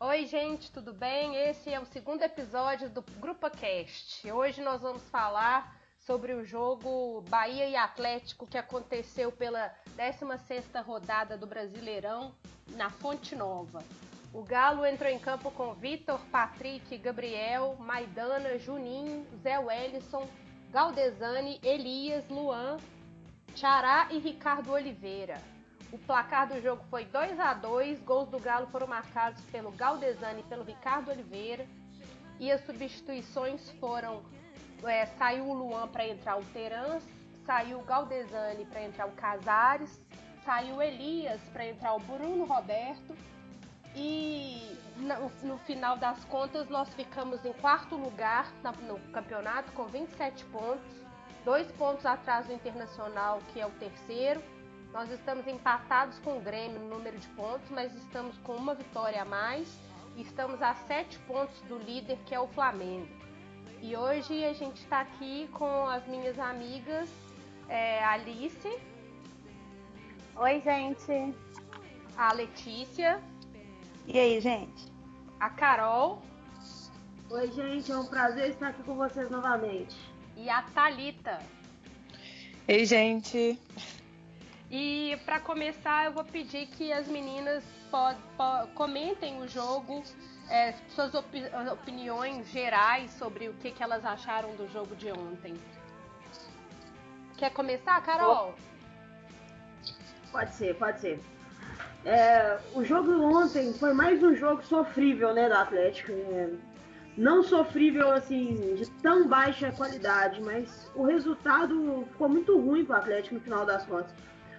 Oi, gente, tudo bem? Esse é o segundo episódio do Grupo Cast. Hoje nós vamos falar sobre o jogo Bahia e Atlético que aconteceu pela 16ª rodada do Brasileirão na Fonte Nova. O Galo entrou em campo com Vitor, Patrick, Gabriel, Maidana, Juninho, Zé Wellison, Galdesani, Elias, Luan, Xará e Ricardo Oliveira. O placar do jogo foi 2 a 2 Gols do Galo foram marcados pelo Galdesani e pelo Ricardo Oliveira. E as substituições foram: é, saiu o Luan para entrar o Terans, saiu o Galdesani para entrar o Casares, saiu o Elias para entrar o Bruno Roberto. E no, no, final das contas, nós ficamos em quarto lugar no campeonato com 27 pontos, dois pontos atrás do Internacional, que é o terceiro nós estamos empatados com o Grêmio no número de pontos, mas estamos com uma vitória a mais e estamos a sete pontos do líder, que é o Flamengo. E hoje a gente está aqui com as minhas amigas é, Alice. Oi, gente. A Letícia. E aí, gente? A Carol. Oi, gente. É um prazer estar aqui com vocês novamente. E a Talita. Ei, gente. E para começar, eu vou pedir que as meninas comentem o jogo, é, suas opi opiniões gerais sobre o que, que elas acharam do jogo de ontem. Quer começar, Carol? Pode ser, pode ser. É, o jogo ontem foi mais um jogo sofrível, né, do Atlético. É, não sofrível assim de tão baixa qualidade, mas o resultado ficou muito ruim para o Atlético no final das contas.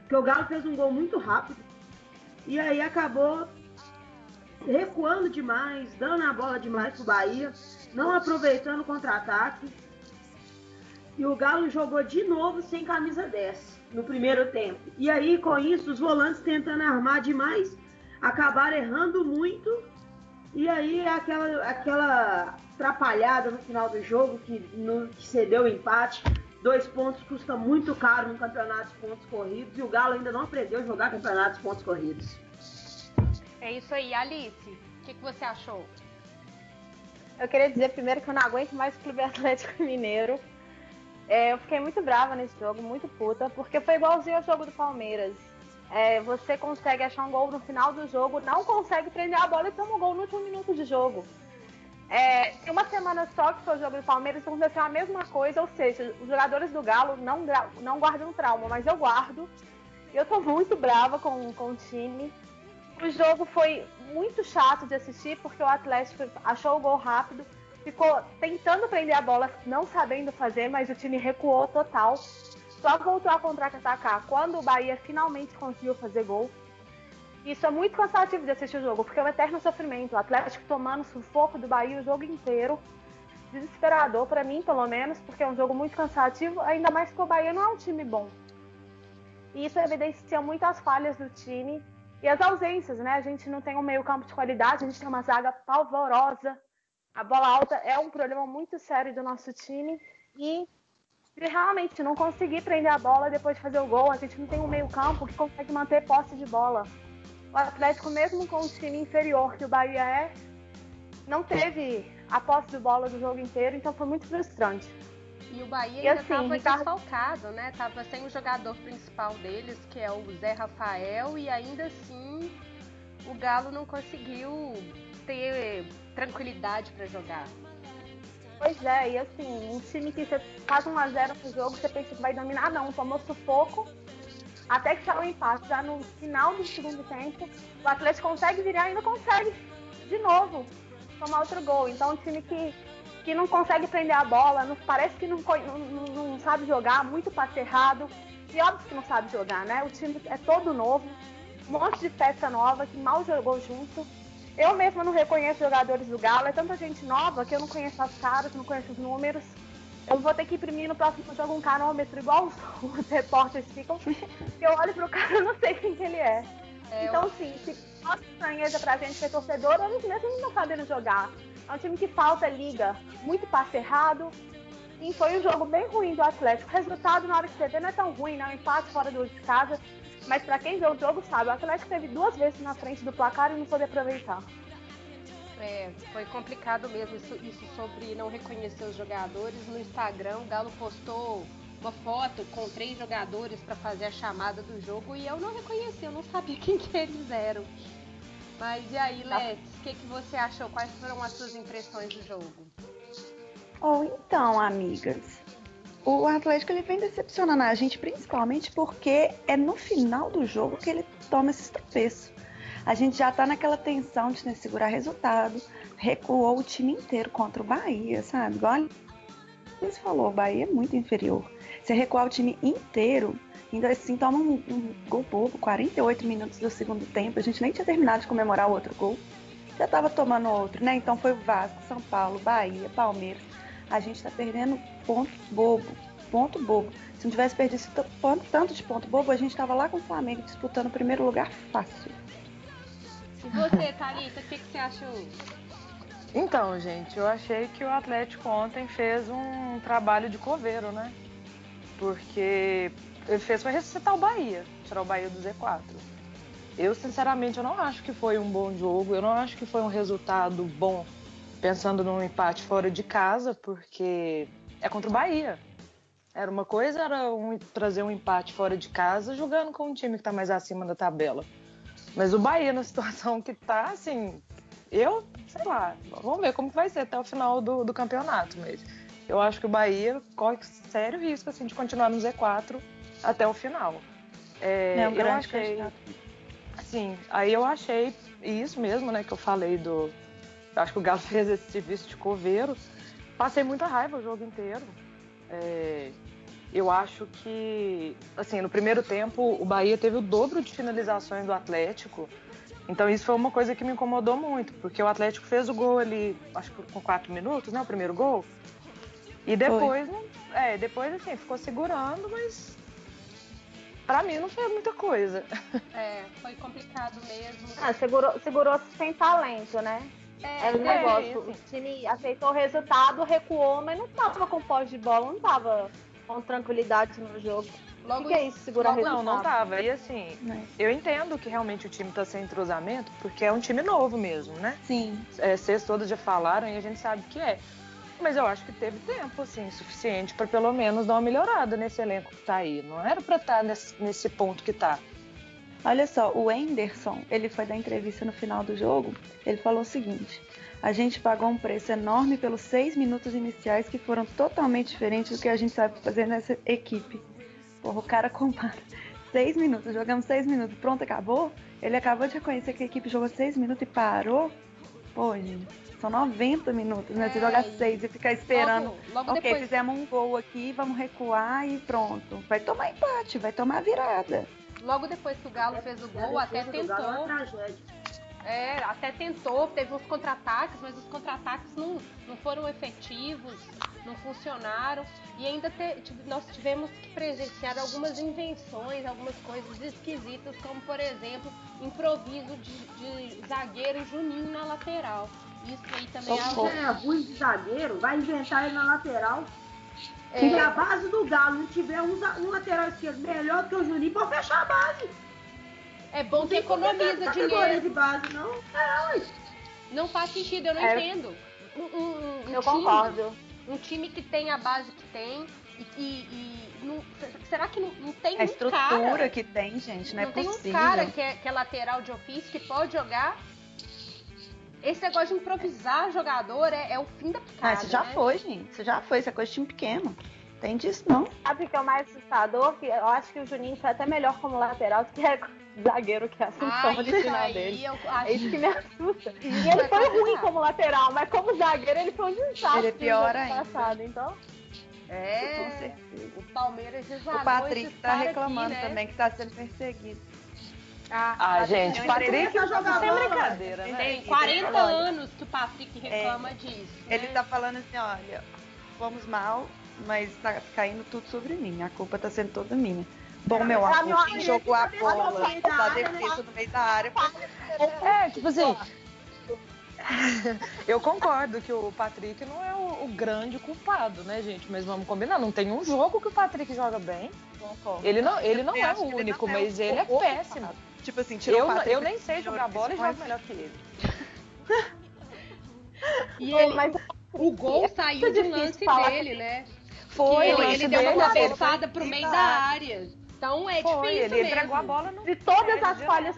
Porque o Galo fez um gol muito rápido. E aí acabou recuando demais, dando a bola demais pro Bahia, não aproveitando o contra-ataque. E o Galo jogou de novo sem camisa 10 no primeiro tempo. E aí, com isso, os volantes tentando armar demais, acabaram errando muito. E aí, aquela, aquela atrapalhada no final do jogo que, no, que cedeu o empate. Dois pontos custa muito caro no campeonato de pontos corridos e o Galo ainda não aprendeu a jogar campeonato de pontos corridos. É isso aí, Alice. O que, que você achou? Eu queria dizer primeiro que eu não aguento mais o Clube Atlético Mineiro. É, eu fiquei muito brava nesse jogo, muito puta, porque foi igualzinho ao jogo do Palmeiras. É, você consegue achar um gol no final do jogo, não consegue prender a bola e toma um gol no último minuto de jogo. É, uma semana só que foi o jogo do Palmeiras aconteceu a mesma coisa, ou seja, os jogadores do Galo não, não guardam trauma, mas eu guardo. Eu tô muito brava com, com o time. O jogo foi muito chato de assistir porque o Atlético achou o gol rápido, ficou tentando prender a bola, não sabendo fazer, mas o time recuou total. Só voltou a contra-atacar quando o Bahia finalmente conseguiu fazer gol. Isso é muito cansativo de assistir o jogo, porque é um eterno sofrimento. O Atlético tomando sufoco do Bahia o jogo inteiro. Desesperador para mim, pelo menos, porque é um jogo muito cansativo, ainda mais que o Bahia não é um time bom. E isso evidencia muito as falhas do time e as ausências, né? A gente não tem um meio-campo de qualidade, a gente tem uma zaga pavorosa. A bola alta é um problema muito sério do nosso time e se realmente não conseguir prender a bola depois de fazer o gol, a gente não tem um meio-campo que consegue manter posse de bola o Atlético, mesmo com o time inferior que o Bahia é, não teve a posse de bola do jogo inteiro, então foi muito frustrante. E o Bahia ainda estava assim, Ricardo... desfalcado, né? Tava sem o jogador principal deles, que é o Zé Rafael, e ainda assim o Galo não conseguiu ter tranquilidade para jogar. Pois é, e assim, um time que você faz 1x0 no jogo, você pensa que vai dominar, não, tomou sufoco até que saiu o empate. Já no final do segundo tempo, o Atlético consegue virar e ainda consegue, de novo, tomar outro gol. Então, um time que, que não consegue prender a bola, não, parece que não, não, não sabe jogar, muito passe errado. E óbvio que não sabe jogar, né? O time é todo novo, um monte de peça nova que mal jogou junto. Eu mesma não reconheço jogadores do Galo, é tanta gente nova que eu não conheço as caras, não conheço os números. Eu vou ter que imprimir no próximo jogo um canômetro, igual os, os repórteres ficam. eu olho pro cara e não sei quem que ele é. é então, eu... sim, se mostra estranheza pra gente que é torcedor, eles mesmo não sabendo jogar. É um time que falta liga, muito passe errado. E foi um jogo bem ruim do Atlético. O resultado, na hora que você vê, não é tão ruim, não. Empate fora do de casa. Mas para quem vê o jogo sabe, o Atlético teve duas vezes na frente do placar e não pôde aproveitar. É, foi complicado mesmo isso, isso sobre não reconhecer os jogadores. No Instagram, o Galo postou uma foto com três jogadores para fazer a chamada do jogo e eu não reconheci, eu não sabia quem que eles eram. Mas e aí, tá. Letes, o que, que você achou? Quais foram as suas impressões do jogo? Oh, então, amigas, o Atlético ele vem decepcionando a gente principalmente porque é no final do jogo que ele toma esse tropeço. A gente já tá naquela tensão de segurar resultado, recuou o time inteiro contra o Bahia, sabe? Igual você falou, o Bahia é muito inferior. Você recuar o time inteiro, ainda assim toma um, um gol bobo, 48 minutos do segundo tempo, a gente nem tinha terminado de comemorar o outro gol. Já tava tomando outro, né? Então foi o Vasco, São Paulo, Bahia, Palmeiras. A gente tá perdendo ponto bobo, ponto bobo. Se não tivesse perdido tanto de ponto bobo, a gente tava lá com o Flamengo disputando o primeiro lugar fácil. E você, Thalita, o que, que você achou? Então, gente, eu achei que o Atlético ontem fez um trabalho de coveiro, né? porque ele fez para ressuscitar o Bahia, tirar o Bahia do Z4. Eu, sinceramente, eu não acho que foi um bom jogo, eu não acho que foi um resultado bom, pensando num empate fora de casa, porque é contra o Bahia. Era uma coisa era um, trazer um empate fora de casa jogando com um time que está mais acima da tabela. Mas o Bahia, na situação que está, assim, eu, sei lá, vamos ver como vai ser até o final do, do campeonato mesmo eu acho que o Bahia corre sério risco assim, de continuar no Z4 até o final. É, é um eu achei. Candidato. Sim, aí eu achei isso mesmo, né, que eu falei do. Eu acho que o Galo fez esse serviço de coveiro. Passei muita raiva o jogo inteiro. É, eu acho que, assim, no primeiro tempo o Bahia teve o dobro de finalizações do Atlético. Então isso foi uma coisa que me incomodou muito, porque o Atlético fez o gol ali, acho que com quatro minutos, né? O primeiro gol. E depois, é, depois assim, ficou segurando, mas para mim não foi muita coisa. É, foi complicado mesmo. Ah, segurou, segurou sem talento, né? É, é o negócio. É, o time aceitou o resultado, recuou, mas não tava com pós de bola, não tava com tranquilidade no jogo. Logo, o que, é isso, segurar logo, resultado? Não, não tava. E assim, é. eu entendo que realmente o time tá sem entrosamento, porque é um time novo mesmo, né? Sim. É, vocês todos já falaram e a gente sabe que é. Mas eu acho que teve tempo, assim, suficiente para pelo menos dar uma melhorada nesse elenco que tá aí. Não era para estar tá nesse, nesse ponto que tá. Olha só, o Anderson, ele foi dar entrevista no final do jogo, ele falou o seguinte: a gente pagou um preço enorme pelos seis minutos iniciais que foram totalmente diferentes do que a gente sabe fazer nessa equipe. Porra, o cara compara seis minutos, jogamos seis minutos, pronto, acabou. Ele acabou de reconhecer que a equipe jogou seis minutos e parou. Pô, gente. São 90 minutos, né? É, Você joga seis e ficar esperando. Logo, logo ok, depois... fizemos um gol aqui, vamos recuar e pronto. Vai tomar empate, vai tomar virada. Logo depois que o Galo é, fez o gol, até tentou. É, até tentou, teve uns contra-ataques, mas os contra-ataques não, não foram efetivos, não funcionaram. E ainda te, nós tivemos que presenciar algumas invenções, algumas coisas esquisitas, como por exemplo, improviso de, de zagueiro Juninho na lateral. Isso aí também é algo. é ruim de zagueiro, vai inventar ele na lateral. É. Se a base do Galo não tiver um, um lateral esquerdo melhor do que o Juninho, pode fechar a base. É bom que economiza dinheiro. de base, não? É, não faz sentido, eu não é. entendo. Um, um, um eu time, concordo. Um time que tem a base que tem e, e, e não, será que não, não tem a um estrutura cara, que tem, gente, não, não é possível. Não tem um cara que é, que é lateral de ofício que pode jogar esse negócio de improvisar jogador é, é o fim da picada. Ah, isso já né? foi, gente. Isso já foi. Isso é coisa de time pequeno. Tem disso, não. Sabe o que é o mais assustador? Que eu acho que o Juninho foi até melhor como lateral do que é zagueiro, que é a função ah, original dele. É isso que me assusta. E ele foi ruim como lateral, mas como zagueiro ele foi um desastre. Ele é pior ainda. Passado, então... É, o Palmeiras O Patrick tá reclamando aqui, né? também que tá sendo perseguido. Ah, ah gente, o Patrick tá jogando sem brincadeira, né? Tem 40 anos que o Patrick reclama é, disso. Ele né? tá falando assim, olha, fomos mal, mas tá caindo tudo sobre mim. A culpa tá sendo toda minha. Bom, meu amor, quem jogou a bola da defesa no meio da área. É, tipo assim. Eu concordo que o Patrick não é o, o, grande culpado, né, gente? Mas vamos combinar, não tem um jogo que o Patrick joga bem. Concordo. Ele não, ele não é o único, mas ele é péssimo. Tipo assim, tirou eu, o Patrick. Eu nem sei jogar bola e jogo melhor que ele. E ele, mas o gol é saiu difícil lance dele, né? Foi, ele, ele deu uma cabeçada pro meio da da área. Então é Foi, difícil ele mesmo. entregou a bola no de todas as falhas.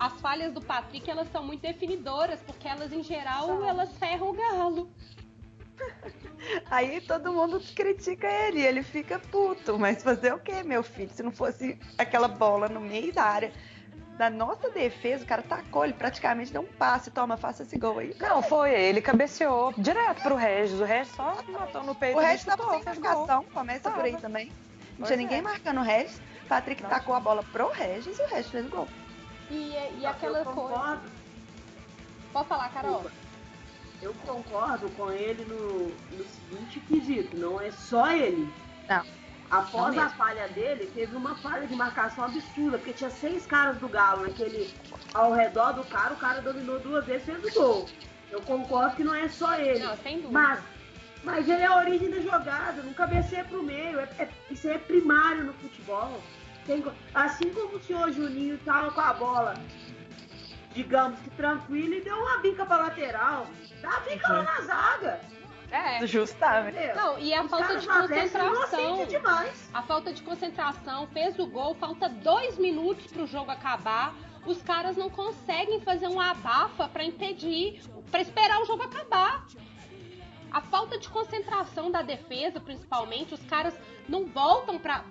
As falhas do Patrick, elas são muito definidoras, porque elas, em geral, elas ferram o galo. Aí todo mundo critica ele, ele fica puto. Mas fazer o quê, meu filho? Se não fosse aquela bola no meio da área da nossa defesa, o cara tacou, ele praticamente deu um passe. Toma, faça esse gol aí. Não, foi, ele cabeceou direto pro Regis. O Regis só matou no peito O resto tava sem marcação, começa por aí Tava. também. Não Pois tinha ninguém é. marcando o Regis. Patrick Não. tacou a bola pro Regis e o Regis fez o gol. E, e Eu aquela coisa. concordo, Pode falar, Carol? eu concordo com ele no, no seguinte quesito, não é só ele. Não. Após a falha dele, teve uma falha de marcação absurda, porque tinha seis caras do Galo naquele ao redor do cara, o cara dominou duas vezes e fez o gol. Eu concordo que não é só ele. Não, sem dúvida. Mas, mas ele é a origem da jogada, não cabeceia pro meio. É, é- isso é primário no futebol. Tem assim como o senhor Juninho tava com a bola, digamos que tranquilo, e deu uma bica pra lateral. Dá bica lá na zaga. É. Justamente. Não, e a Os falta de concentração. demais. A falta de concentração fez o gol, falta dois minutos pro jogo acabar. Os caras não conseguem fazer uma abafa pra impedir, pra esperar o jogo acabar. A falta de concentração da defesa, principalmente, os caras não voltam pra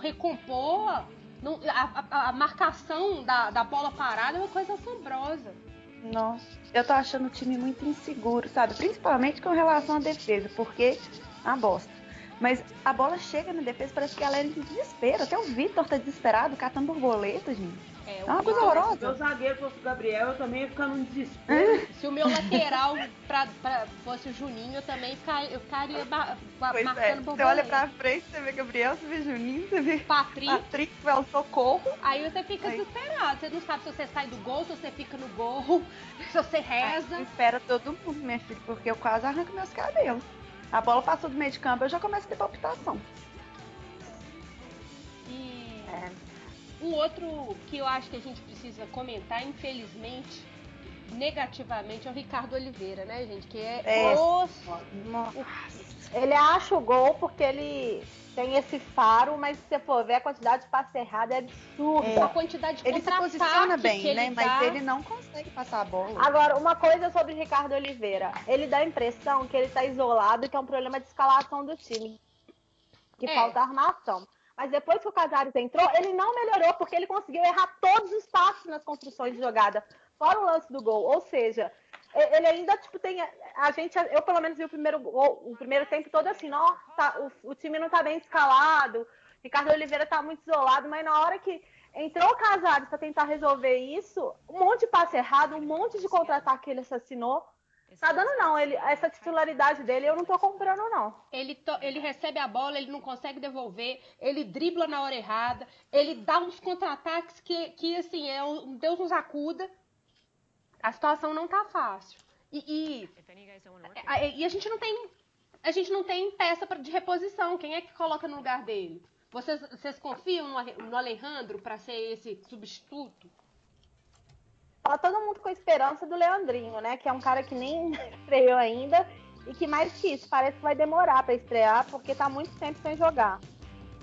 recompor. Não- a, a- a marcação da, da bola parada é uma coisa assombrosa. Nossa, eu tô achando o time muito inseguro, sabe? Principalmente com relação à defesa, porque é uma bosta. Mas a bola chega na defesa, parece que ela é em desespero. Até o Vitor tá desesperado, catando borboleta, gente. É, É uma o- coisa Se meu horrorosa. zagueiro fosse o Gabriel, eu também ia ficar num desespero. Se o meu lateral pra, pra- fosse o Juninho, eu também ficaria, eu ficaria ba- ba- Pois é, marcando você borboleta. olha pra frente, você vê Gabriel, você vê Juninho, você vê Patrick, Patrick, vai ao socorro. aí você fica Aí. desesperado. Você não sabe se você sai do gol, se você fica no gol, se você reza. Espera todo mundo, minha filha, porque eu quase arranco meus cabelos. A bola passou do meio de campo, eu já começo a ter palpitação. E É. um outro que eu acho que a gente precisa comentar, infelizmente, negativamente, é o Ricardo Oliveira, né, gente? Que é, É. o Ele acha o gol porque ele tem esse faro, mas se você for ver a quantidade de passe errado é absurda. a quantidade de Ele se posiciona bem, né? dá. Mas ele não consegue passar a bola. Agora, uma coisa sobre Ricardo Oliveira. Ele dá a impressão que ele tá isolado e que é um problema de escalação do time. Que É. falta armação. Mas depois que o Casares entrou, ele não melhorou, porque ele conseguiu errar todos os passos nas construções de jogada. Fora o lance do gol. Ou seja, ele ainda, tipo, tem. A gente, eu pelo menos vi o primeiro gol, o primeiro tempo todo assim, nossa, o, o time não tá bem escalado. Ricardo Oliveira tá muito isolado, mas na hora que entrou o Casares para tentar resolver isso, um monte de passe errado, um monte de contra-ataque que ele assassinou. Tá dando não, ele, essa titularidade dele eu não tô comprando não. Ele, to- ele recebe a bola, ele não consegue devolver, ele dribla na hora errada, ele dá uns contra-ataques que, que, assim, é um Deus nos acuda. A situação não tá fácil. E, e, a- e a gente não tem. A gente não tem peça de reposição. Quem é que coloca no lugar dele? Vocês, vocês confiam no, no Alejandro pra ser esse substituto? Tá todo mundo com esperança do Leandrinho, né? Que é um cara que nem estreou ainda e que mais que isso, parece que vai demorar pra estrear porque tá muito tempo sem jogar.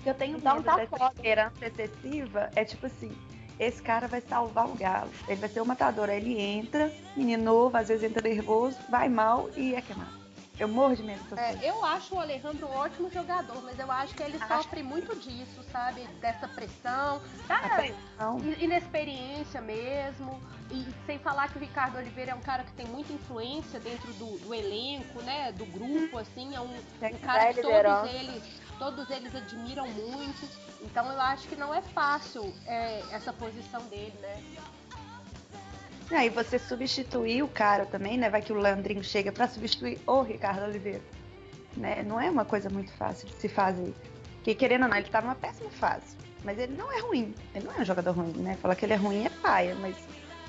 Eu tenho Então medo tá dessa foda. esperança excessiva. É tipo assim, esse cara vai salvar o galo. Ele vai ser o matador. Aí ele entra, menino novo, às vezes entra nervoso, vai mal e é queimado. Eu morro de medo dessas É, coisas. eu acho o Alejandro um ótimo jogador, mas eu acho que ele Acho. sofre muito disso, sabe? Dessa pressão, da pressão. i- inexperiência mesmo. E sem falar que o Ricardo Oliveira é um cara que tem muita influência dentro do, do elenco, né? Do grupo, assim, é um, um cara que todos eles, todos eles admiram muito. Então eu acho que não é fácil é, essa posição dele, né? E aí você substituir o cara também, né? Vai que o Leandrinho chega pra substituir o Ricardo Oliveira. Né? Não é uma coisa muito fácil de se fazer. Porque querendo ou não, ele tá numa péssima fase. Mas ele não é ruim. Ele não é um jogador ruim, né? Falar que ele é ruim é paia, mas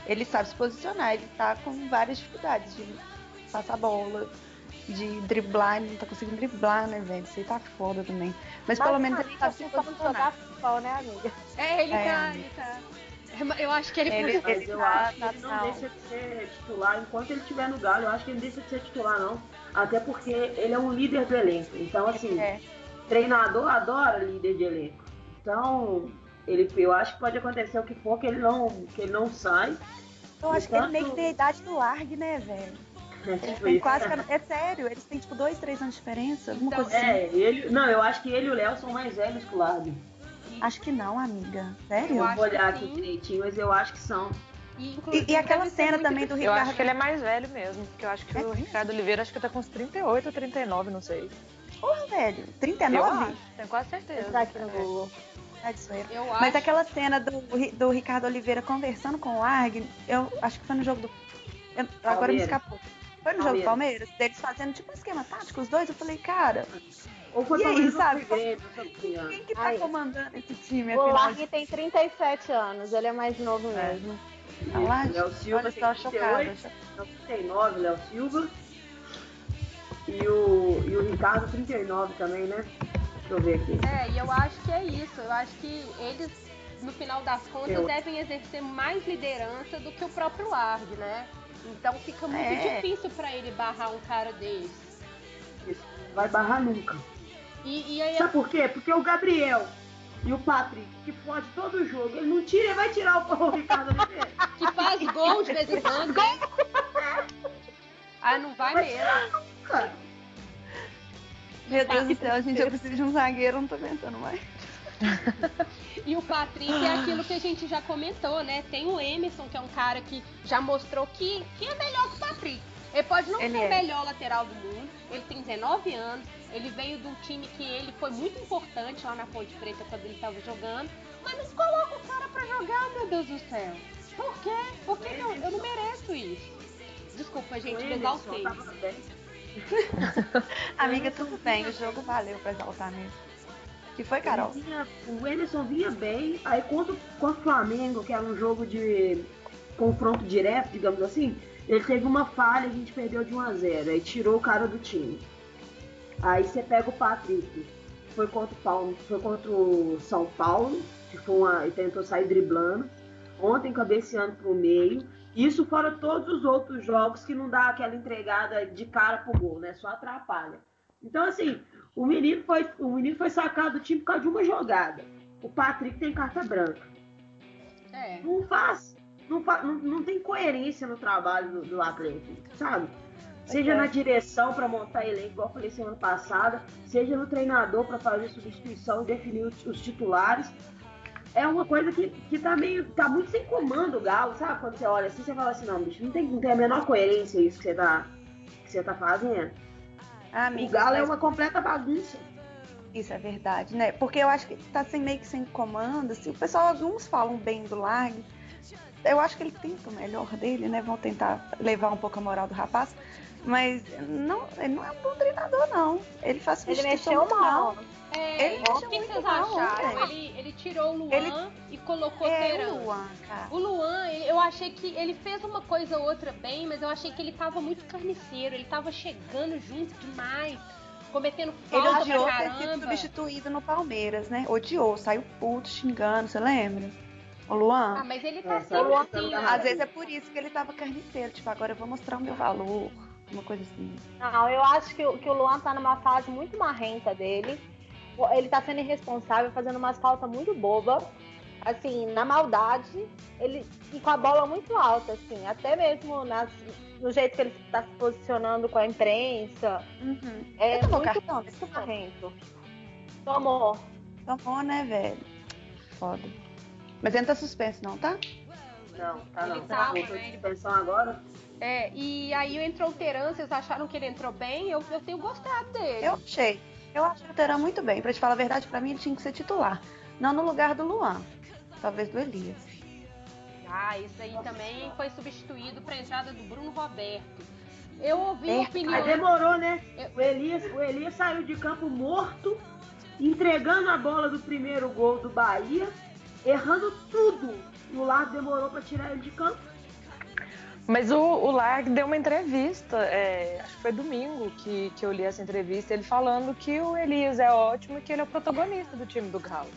ele sabe se posicionar. Ele tá com várias dificuldades de passar bola, de driblar. Ele não tá conseguindo driblar, né, velho? Isso aí tá foda também. Mas pelo menos ele sabe se assim como posicionar. jogar futebol, né, amiga? É, ele É. tá, ele tá. Eu acho que ele, Ele- ele eu tá- acho que tá ele não deixa de ser titular enquanto ele estiver no Galo. Eu acho que ele não deixa de ser titular, não. Até porque ele é um líder do elenco. Então, assim, É. treinador adora líder de elenco. Então, ele, eu acho que pode acontecer o que for, que ele não, que ele não sai. Eu acho que ele meio que Tanto- tem a idade do Larg, né, velho? É, tipo quase. que- É sério, eles têm tipo dois, três anos de diferença, alguma Então, coisa assim. É, ele. Não, eu acho que ele e o Léo são mais velhos que o Largo. Acho que não, amiga. Sério? Eu Eu vou olhar que aqui direitinho, mas eu acho que são. E, E, aquela cena também do Eu Ricardo. acho que ele é mais velho mesmo, porque eu acho que É o? Ricardo Oliveira acho que tá com uns 38 ou 39, não sei. Porra, velho. Eu 39? acho, tenho quase certeza. Entrar aqui no É. Google. Tá de zoeira. Eu acho Mas aquela cena do, do Ricardo Oliveira conversando com o Larg, eu acho que foi no jogo do. eu- agora me Palmeiras. escapou. Foi no jogo do Palmeiras, deles fazendo tipo um esquema tático, os dois. Eu falei, cara, Ou foi E aí, sabe? quem que tá Ai. comandando esse time? O afinal Larg de tem 37 anos, ele é mais novo É. mesmo. Tá lá? Léo Silva. 38, Léo 39, Léo Silva. E o, e o Ricardo 39 também, né? Deixa eu ver aqui. É, e eu acho que é isso. Eu acho que eles, no final das contas, Eu- devem exercer mais liderança do que o próprio Larg, né? Então fica muito É. difícil pra ele barrar um cara desse. Isso não vai barrar nunca. E, e aí, Sabe por quê? Porque o Gabriel e o Patrick, que fode todo o jogo, ele não tira, ele vai tirar o, o Ricardo Oliveira. que faz gol de vez em quando, né? Ah, não vai mesmo. Meu Deus do céu, gente, eu preciso de um zagueiro, eu não tô aguentando mais. E o Patrick é aquilo que a gente já comentou, né? Tem o Emerson, que é um cara que já mostrou que, que é melhor que o Patrick. Ele pode não Ele ser o é. melhor lateral do mundo, ele tem 19 anos, ele veio de um time que ele foi muito importante lá na Ponte Preta quando ele estava jogando, mas não coloca o cara pra jogar, meu Deus do céu. Por quê? Por que não? Eu não mereço isso. Desculpa, gente, me exaltei. Amiga, tudo bem, o jogo valeu pra exaltar mesmo. que foi, Carol? Vinha- o Emerson vinha bem, aí contra, contra o Flamengo, que era um jogo de confronto direto, digamos assim, ele teve uma falha, a gente perdeu de 1 a 0 aí tirou o cara do time. Aí você pega o Patrick, foi contra o Paulo, foi contra o São Paulo, que foi uma, e tentou sair driblando. Ontem cabeceando pro meio. Isso fora todos os outros jogos que não dá aquela entregada de cara pro gol, né? Só atrapalha. Então, assim, o menino foi, o menino foi sacado do time por causa de uma jogada. O Patrick tem carta branca. É. Não faz. Não, não, não tem coerência no trabalho do, do Atlético, sabe? Seja É. na direção para montar elenco, igual eu falei semana passada, seja no treinador para fazer substituição e definir os, os titulares. É uma coisa que, que tá meio. tá muito sem comando o Galo, sabe? Quando você olha assim, você fala assim, não, bicho, não tem, não tem a menor coerência isso que você tá, que você tá fazendo. Ah, O Galo é mas uma completa bagunça. isso é verdade, né? Porque eu acho que tá sem, meio que sem comando, assim, o pessoal, alguns falam bem do Lag. Eu acho que ele tenta o melhor dele, né? Vão tentar levar um pouco a moral do rapaz. Mas não, ele não é um bom treinador, não. Ele faz Ele mexeu muito mal. É, Ele o que vocês mal, acharam? né? Ele, ele tirou o Luan Ele- e colocou É Teran. o Luan, cara. O Luan, ele- eu achei que ele fez uma coisa ou outra bem, mas eu achei que ele tava muito carniceiro, ele tava chegando junto demais, cometendo Ele falta odiou pra ter sido substituído no Palmeiras, né? Odiou, saiu puto, xingando, você lembra? O Luan? Ah, mas ele tá É, sempre Luan assim, tá né? Às vezes é por isso que ele tava carniceiro, tipo, agora eu vou mostrar o meu valor, uma coisa assim. Não, eu acho que, o- que o Luan tá numa fase muito marrenta dele. Ele tá sendo irresponsável, fazendo umas faltas muito bobas. Assim, na maldade, ele e com a bola muito alta, assim, até mesmo nas, no jeito que ele tá se posicionando com a imprensa. Uhum. É tomou muito, cartão? muito marrento. Tomou. Tomou, né, velho? Foda. Mas ele não tá suspenso, não, tá? Não, tá Ele não. tava, Voltou né? suspensão agora. É, e aí entrou o Teran, vocês acharam que ele entrou bem? Eu, eu tenho gostado dele. Eu achei. Eu achei o Teran muito bem. Pra te falar a verdade, pra mim ele tinha que ser titular. Não no lugar do Luan. Talvez do Elias. Ah, isso aí também foi substituído pra entrada do Bruno Roberto. Eu ouvi É, opinião. Aí demorou, né? Eu- O Elias, o Elias saiu de campo morto, entregando a bola do primeiro gol do Bahia, errando tudo. E o lado demorou pra tirar ele de campo. Mas o, o deu uma entrevista, é, acho que foi domingo que, que eu li essa entrevista, ele falando que o Elias é ótimo e que ele é o protagonista do time do Galo.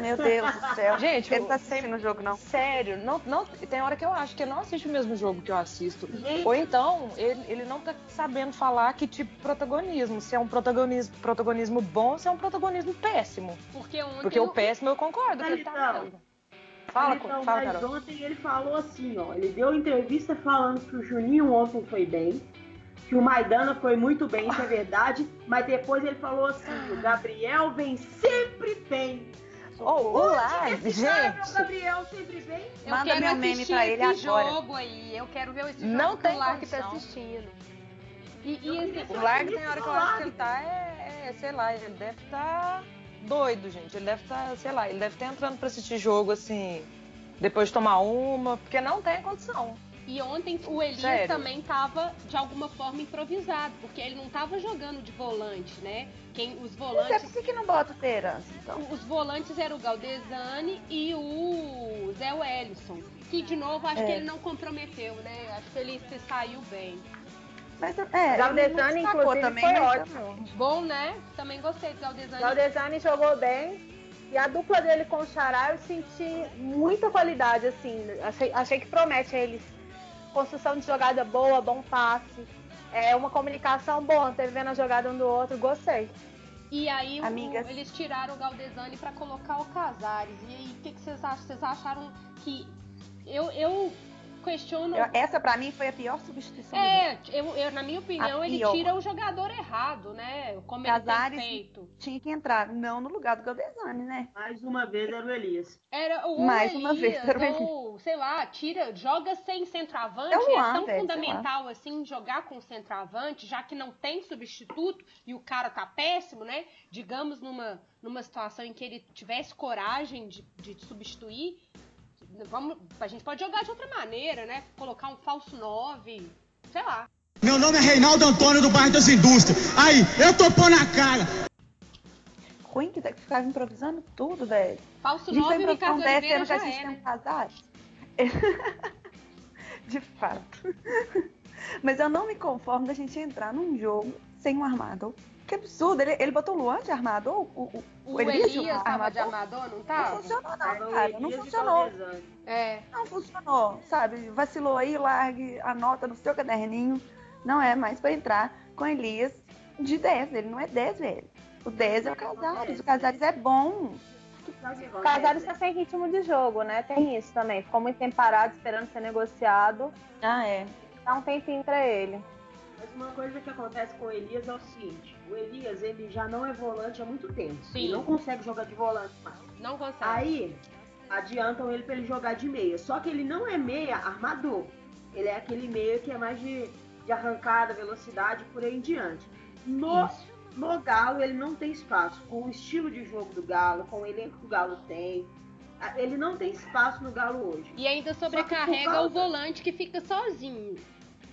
Meu Deus do céu. Gente, ele tá eu- assistindo o jogo, não. Sério, não, não, tem hora que eu acho que ele não assiste o mesmo jogo que eu assisto. Ou então, ele, ele não tá sabendo falar que tipo de protagonismo. Se é um protagonismo, protagonismo bom ou se é um protagonismo péssimo. Porque ontem Porque o péssimo eu concordo que ele tá Então. Fala, então, fala, mas Carol. ontem ele falou assim, ó. Ele deu entrevista falando que o Juninho ontem foi bem, que o Maidana foi muito bem, isso é verdade, mas depois ele falou assim, o Gabriel vem sempre bem. Oh, o Esse cara vê o gente. Gabriel sempre bem? Eu Manda quero meu meme pra ele esse agora. jogo aí. Eu quero ver esse jogo Não que tem o Lark tá condição. assistindo. E, e queria O Lag tem hora que eu acho que ele tá, é, é, sei lá, ele deve estar doido, gente. Ele deve estar, sei lá, ele deve estar entrando pra assistir jogo assim, depois de tomar uma, porque não tem condição. E ontem o Elias Sério? também tava, de alguma forma, improvisado, porque ele não tava jogando de volante, né? Quem, os Mas é volantes. por que que não bota o Terence, então? Os volantes eram o Galdesani e o Zé Wellison. Que, de novo, acho É. que ele não comprometeu, né? Acho que ele se saiu bem. Mas, é, Galdesani, inclusive, foi mas- ótimo. Bom, né? Também gostei do Galdesani. Galdesani jogou bem. E a dupla dele com o Xará eu senti muita qualidade, assim. Achei, achei que promete a eles construção de jogada boa, bom passe. É uma comunicação boa, teve vendo a jogada um do outro, gostei. E aí o- eles tiraram o Galdesani pra colocar o Casares. E aí, o que, que vocês acham? Vocês acharam que. Eu, eu questiono. Eu- essa pra mim foi a pior substituição. É, eu, eu, na minha opinião, A ele pior. tira o jogador errado, né? Como ele Casares- tem feito. Tinha que entrar, não no lugar do Galdesani, né? Mais uma vez era o Elias. Era o Mais Elias, uma vez, era o Elias. ou, sei lá, tira, joga sem centroavante. É o Luan, é tão velho, fundamental assim jogar com centroavante, já que não tem substituto e o cara tá péssimo, né? Digamos numa, numa situação em que ele tivesse coragem de, de substituir. Vamos, a gente pode jogar de outra maneira, né? Colocar um falso 9, sei lá. Meu nome é Reinaldo Antônio do bairro das Indústrias. Aí, eu tô pondo na cara. Ruim que ficava improvisando tudo, velho. Falso A gente 9 vai e Ricardo improvisar 10 Oliveira sendo que a já gente é, tem um né? Casares. De fato. Mas eu não me conformo da gente entrar num jogo sem um armador. Que absurdo. Ele, ele botou o Luan de armador? O, o, O Elias Elias de tava de armador? amador, não Não tava? funcionou não, cara. Não funcionou. É. Não funcionou, sabe? Vacilou aí, largue a nota no seu caderninho. Não é mais pra entrar com Elias de 10. Ele não é 10, velho. O 10 é o Casares. O Casares é bom. O? Casares tá sem ritmo de jogo, né? Tem isso também. Ficou muito tempo parado esperando ser negociado. Ah, é. Dá um tempinho pra ele. Mas uma coisa que acontece com o Elias é o seguinte: o Elias ele já não é volante há muito tempo. Sim. Ele não consegue jogar de volante mais. Não consegue. Aí adiantam ele pra ele jogar de meia. Só que ele não é meia armador. Ele é aquele meia que é mais de, de arrancada, velocidade, por aí em diante. No, no Galo ele não tem espaço. Com o estilo de jogo do Galo, com o elenco que o Galo tem. Ele não tem espaço no Galo hoje. E ainda sobrecarrega causa- o volante que fica sozinho.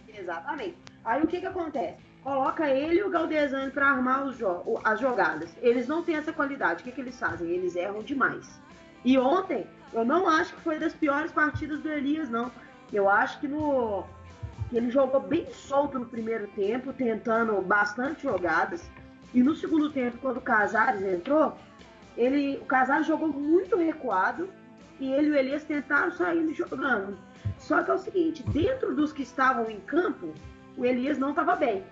Exatamente. Aí o que que acontece? Coloca ele e o Galdesani pra armar jo- as jogadas. Eles não têm essa qualidade. O que que eles fazem? Eles erram demais. E ontem, eu não acho que foi das piores partidas do Elias, não. Eu acho que no que ele jogou bem solto no primeiro tempo, tentando bastante jogadas. E no segundo tempo, quando o Casares entrou, ele, o Casares jogou muito recuado e ele e o Elias tentaram sair jogando. Só que é o seguinte, dentro dos que estavam em campo, o Elias não estava bem.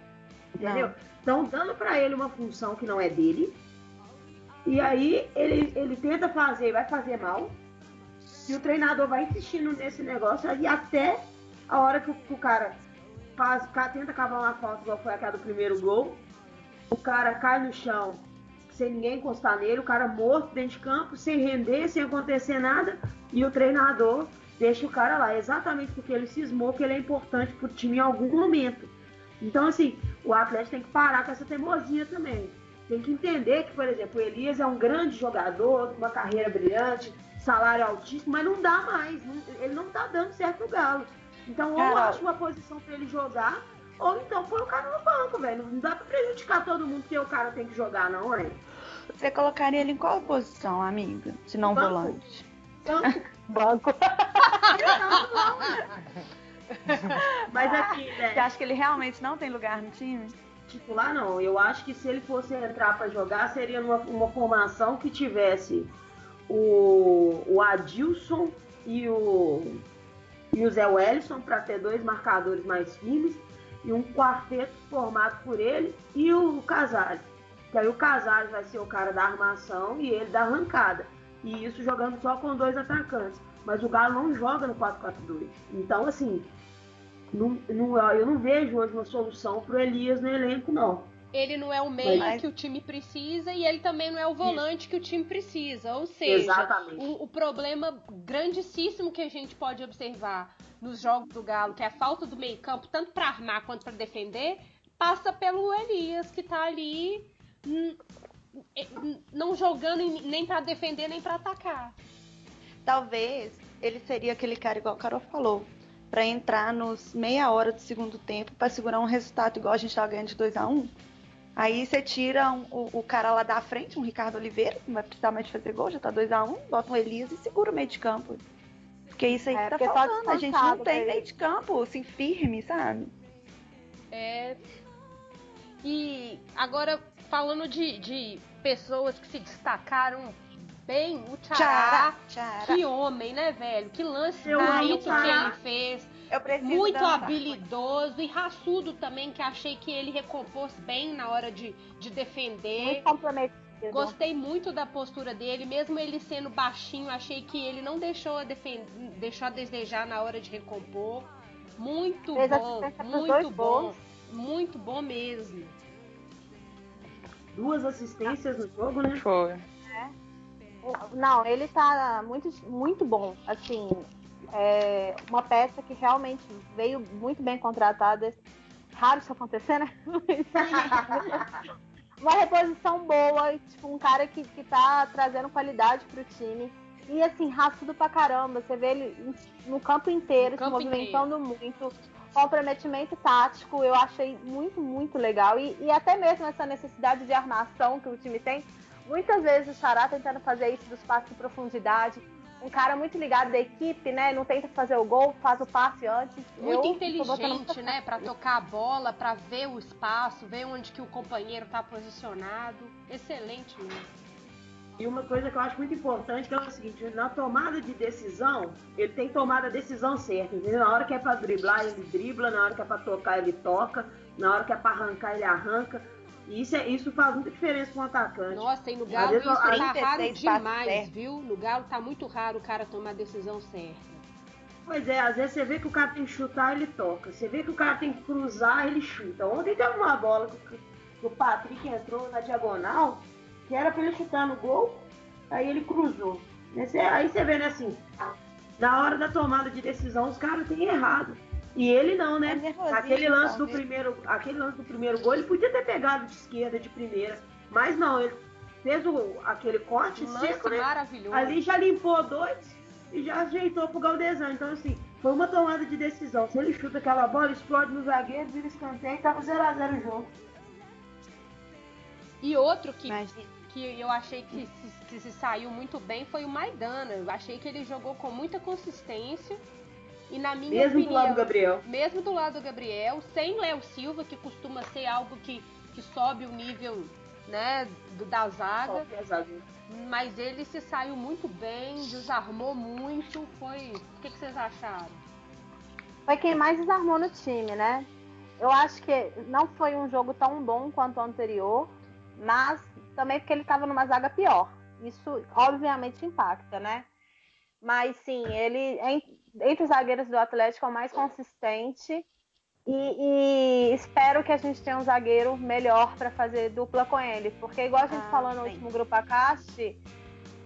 Entendeu? Então, dando para ele uma função que não é dele. E aí ele, ele tenta fazer, vai fazer mal. E o treinador vai insistindo nesse negócio aí até a hora que o, que o cara faz, tenta cavar uma falta, igual foi aquela do primeiro gol. O cara cai no chão sem ninguém encostar nele, o cara morto dentro de campo, sem render, sem acontecer nada. E o treinador deixa o cara lá, exatamente porque ele cismou que ele é importante pro time em algum momento. Então, assim, o Atlético tem que parar com essa teimosia também. Tem que entender que, por exemplo, o Elias é um grande jogador, uma carreira brilhante, salário altíssimo, mas não dá mais. ele não tá dando certo no Galo. Então, ou Carol. acha uma posição pra ele jogar, ou então põe o cara no banco, velho. Não dá pra prejudicar todo mundo porque o cara tem que jogar, não, é? Você colocaria ele em qual posição, amiga? Se não Banco. volante. Então, Banco. mas aqui, Você né? acha que ele realmente não tem lugar no time? Titular não. Eu acho que se ele fosse entrar pra jogar, seria numa uma formação que tivesse o, o Adilson e o, e o Zé Wellison para ter dois marcadores mais firmes e um quarteto formado por ele e o Casares. Que aí o Casares vai ser o cara da armação e ele da arrancada. E isso jogando só com dois atacantes. Mas o Galo não joga no 4-4-2. Então, assim, não, não, eu não vejo hoje uma solução pro Elias no elenco, não. Ele não é o meio Mas- que o time precisa e ele também não é o volante que o time precisa. Ou seja, o, o problema grandíssimo que a gente pode observar nos jogos do Galo, que é a falta do meio-campo, tanto para armar quanto para defender, passa pelo Elias, que tá ali hum, não jogando em- nem para defender nem para atacar. Talvez ele seria aquele cara, igual o Carol falou, pra entrar nos meia hora do segundo tempo pra segurar um resultado igual a gente tava ganhando de 2 a 1 Aí você tira um- o, o cara lá da frente, um Ricardo Oliveira, que não vai precisar mais de fazer gol, já tá 2 a 1 bota um Elias e segura o meio de campo. Porque isso aí É, que tá porque tá faltando. A gente não tem meio de campo, assim, firme, sabe? É. E agora, falando de, de pessoas que se destacaram bem, o Tchará. Que homem, né, velho? Que lance Eu bonito que ele fez. Eu preciso Muito dançar. habilidoso e raçudo também, que achei que ele recompôs bem na hora de, de defender. Muito comprometido. Gostei muito da postura dele, mesmo ele sendo baixinho, achei que ele não deixou a, deixou a desejar na hora de recompor. Muito Fez bom, muito bom, gols. muito bom mesmo. Duas assistências no jogo, né? Foi. Não, ele tá muito, muito bom. Assim, é uma peça que realmente veio muito bem contratada. Raro isso acontecer, né? uma reposição boa, tipo, um cara que, que tá trazendo qualidade pro time. E assim, raçudo pra caramba. Você vê ele no campo inteiro, No se campo movimentando muito. Comprometimento tático, eu achei muito, muito legal. E, e até mesmo essa necessidade de armação que o time tem. Muitas vezes o Xará tentando fazer isso dos passes em profundidade. Um cara muito ligado da equipe, né? Não tenta fazer o gol, faz o passe antes. Muito Eu inteligente, né, Pra tocar a bola, pra ver o espaço, ver onde que o companheiro tá posicionado. Excelente mesmo. E uma coisa que eu acho muito importante que é o seguinte, na tomada de decisão, ele tem que tomar a decisão certa, entendeu? Na hora que é pra driblar, ele dribla, na hora que é pra tocar, ele toca, na hora que é pra arrancar, ele arranca. E isso, é, isso faz muita diferença para um atacante. Nossa, e no Galo vezes isso tá 36 raro demais, viu? No Galo tá muito raro o cara tomar a decisão certa. Pois é, às vezes você vê que o cara tem que chutar, ele toca. Você vê que o cara tem que cruzar, ele chuta. Ontem teve uma bola que o Patrick entrou na diagonal, que era pra ele chutar no gol, aí ele cruzou. Aí você- Aí você vê, né, assim, na hora da tomada de decisão, os caras têm errado. E ele não, É né? nervosismo, Aquele lance do primeiro, aquele lance do primeiro gol, ele podia ter pegado de esquerda, de primeira, mas não, ele fez o, aquele corte Um lance seco, né? maravilhoso. Ali já limpou dois e já ajeitou pro Galdesão. Então, assim, foi uma tomada de decisão. Se ele chuta aquela bola, explode no zagueiro, vira escanteio e tava 0x0 o jogo. E outro que, Mas que eu achei que se, que se saiu muito bem foi o Maidana. Eu achei que ele jogou com muita consistência. E na minha Mesmo do opinião, lado do Gabriel. mesmo do lado do Gabriel, sem Léo Silva, que costuma ser algo que, que sobe o nível né, do- da zaga. Mas ele se saiu muito bem, desarmou muito. Foi. O que, que vocês acharam? foi quem mais desarmou no time, né? Eu acho que não foi um jogo tão bom quanto o anterior, mas também porque ele estava numa zaga pior. Isso obviamente impacta, né? Mas sim, ele en- entre os zagueiros do Atlético é o mais consistente e, e espero que a gente tenha um zagueiro melhor para fazer dupla com ele, porque igual a gente Ah, falou no sim. último grupo Acaste,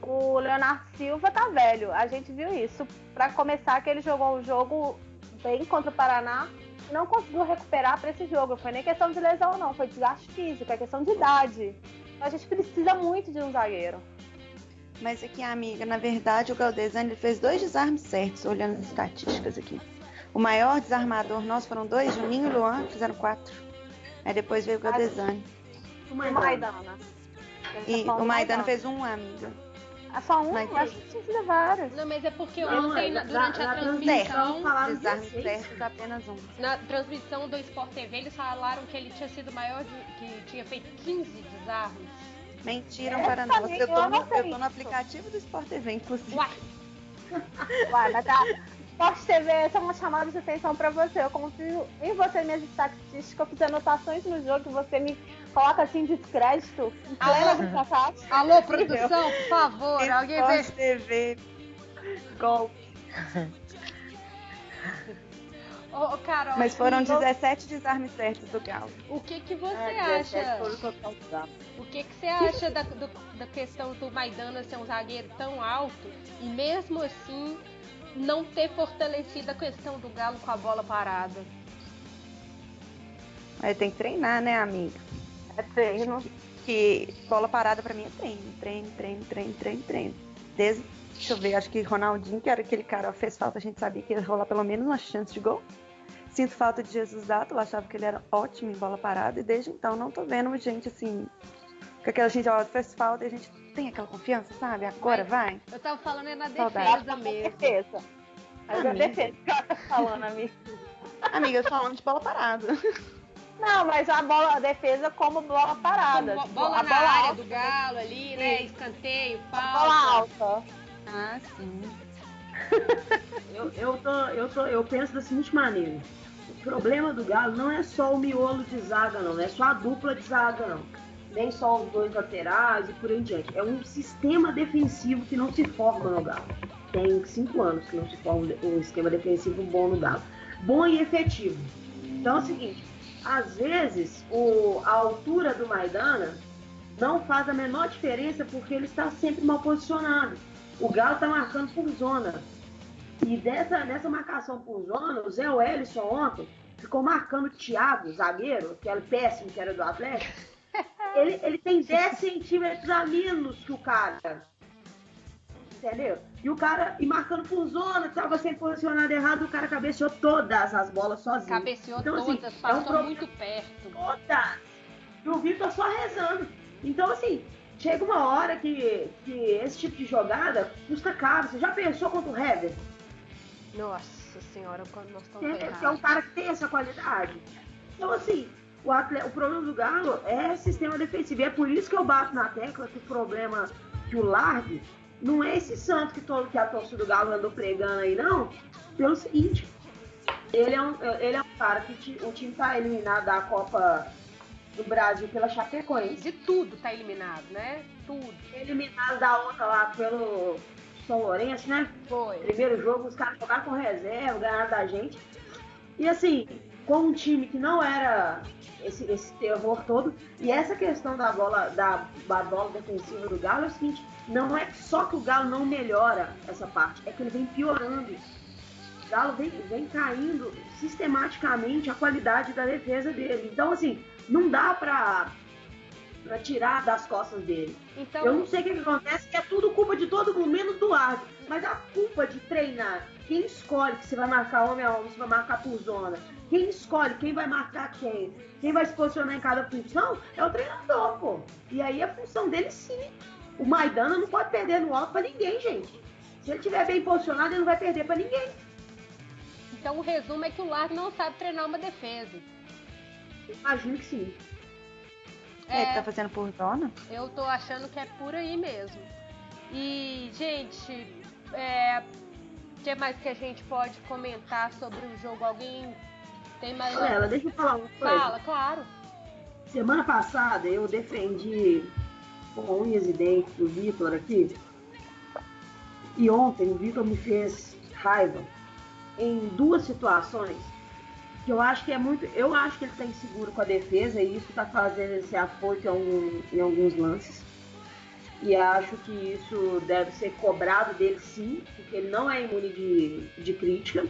o Leonardo Silva tá velho. A gente viu isso. Para começar, que ele jogou um jogo bem contra o Paraná não conseguiu recuperar para esse jogo. Foi nem questão de lesão, não. Foi desgaste físico, é questão de idade. Então a gente precisa muito de um zagueiro. Mas aqui, amiga, na verdade, o Galdesani fez dois desarmes certos, olhando as estatísticas aqui. O maior desarmador nosso foram dois, Juninho e Luan, fizeram quatro. Aí depois veio o Galdesani. O Maidana. Maidana. E Tá o do Maidano fez um, amiga. Ah, só um? Mas- acho que tinha sido vários. Não, mas é porque Não, ontem, é, na- durante na a transmissão, falaram Desarmes 16. certos, apenas um. na transmissão do Sport TV, eles falaram que ele tinha sido maior, de, que tinha feito 15 desarmes. Mentira, É, para também, Eu tô, eu no, eu tô no aplicativo do Sport TV, inclusive. Uai, Uai, mas tá. Sport TV essa é uma chamada de atenção pra você. Eu confio em você, minhas estatísticas. Eu fiz anotações no jogo que você me coloca assim descrédito. Em plena Ah. do fracasso. alô, produção, por favor, alguém vê. Sport TV. Golpe. Ô, ô, Carol, Mas foram e 17 desarmes certos do Galo. o que que você É, 17 acha? o que, que você acha da, do- da questão do Maidana ser um zagueiro tão alto e mesmo assim não ter fortalecido a questão do Galo com a bola parada? Mas tem que treinar, né, amiga? É treino. Que bola parada pra mim é treino. Treino, treino, treino, treino, treino. Desde, deixa eu ver, acho que Ronaldinho, que era aquele cara que fez falta, a gente sabia que ia rolar pelo menos uma chance de gol. Sinto falta de Jesus Dato, eu achava que ele era ótimo em bola parada, e desde então não tô vendo gente assim. Com aquela gente, ó, fez falta e a gente tem aquela confiança, sabe? Agora vai. Eu tava falando é na Saudade. defesa mesmo. Defesa. Mas a Amiga. defesa que ela tá falando, amiga. Amiga, falando de bola parada. Não, mas a bola, a defesa como bola parada. Bo- Tipo, bola a na bola área alta, do Galo ali, né? Sim. Escanteio, a bola alta. Ah, sim. Eu, eu, tô, eu, tô, eu penso da seguinte maneira. Problema do Galo não é só o miolo de zaga, não. Não é só a dupla de zaga, não. Nem só os dois laterais e por aí em diante. É um sistema defensivo que não se forma no Galo. Tem cinco anos que não se forma um sistema defensivo bom no Galo. Bom e efetivo. Então é o seguinte, às vezes o, a altura do Maidana não faz a menor diferença porque ele está sempre mal posicionado. O Galo está marcando por zona. E dessa, nessa marcação por zona, o Zé Wellison ontem ficou marcando o Thiago, zagueiro, que era péssimo, que era do Atlético. Ele, ele tem 10 centímetros a menos que o cara. Entendeu? E o cara, e marcando por zona, tava sempre posicionado errado, o cara cabeceou todas as bolas sozinho. Cabeceou Então, assim, todas, é um passou problema- muito perto. todas. E o Vitor só rezando. Então, assim, chega uma hora que, que esse tipo de jogada custa caro. Você já pensou contra o Hever? Nossa senhora, quando nós estamos que é um cara que tem essa qualidade. Então, assim, o, atle- o problema do Galo é sistema defensivo. E é por isso que eu bato na tecla que o problema que o Largue não é esse santo que, todo, que a torcida do Galo andou pregando aí, não. Pelo seguinte, ele é um, ele é um cara que ti- o time tá eliminado da Copa do Brasil pela Chapecoense. De tudo tá eliminado, né? Tudo. Eliminado da outra lá pelo São Lourenço, né? Foi. Primeiro jogo, os caras jogaram com reserva, ganharam da gente. E assim, com um time que não era esse, esse terror todo, e essa questão da bola, da, da bola defensiva do Galo é o seguinte, não é só que o Galo não melhora essa parte, é que ele vem piorando. O Galo vem, vem caindo sistematicamente a qualidade da defesa dele. Então, assim, não dá pra, pra tirar das costas dele. Então, Eu não sei o que, acontece, que é tudo culpa de todo mundo, menos do árbitro. Mas a culpa de treinar, quem escolhe que você vai marcar homem a homem, você vai marcar por zona, quem escolhe quem vai marcar quem, quem vai se posicionar em cada função, é o treinador, pô. E aí a função dele sim. O Maidana não pode perder no alto pra ninguém, gente. Se ele estiver bem posicionado, ele não vai perder pra ninguém. então o resumo é que o Largo não sabe treinar uma defesa. Imagino que sim. É, que É, tá fazendo por zona? eu tô achando que é por aí mesmo. E, gente, é, o que mais que a gente pode comentar sobre o jogo? Alguém tem mais uma... Ela, deixa eu falar uma coisa. Fala, claro. Semana passada eu defendi com unhas e dentes o Vitor aqui. E ontem o Vitor me fez raiva em duas situações que eu acho que é muito. Eu acho que ele está inseguro com a defesa e isso está fazendo ele ser afoito em, algum- em alguns lances. E acho que isso deve ser cobrado dele sim, porque ele não é imune de, de crítica.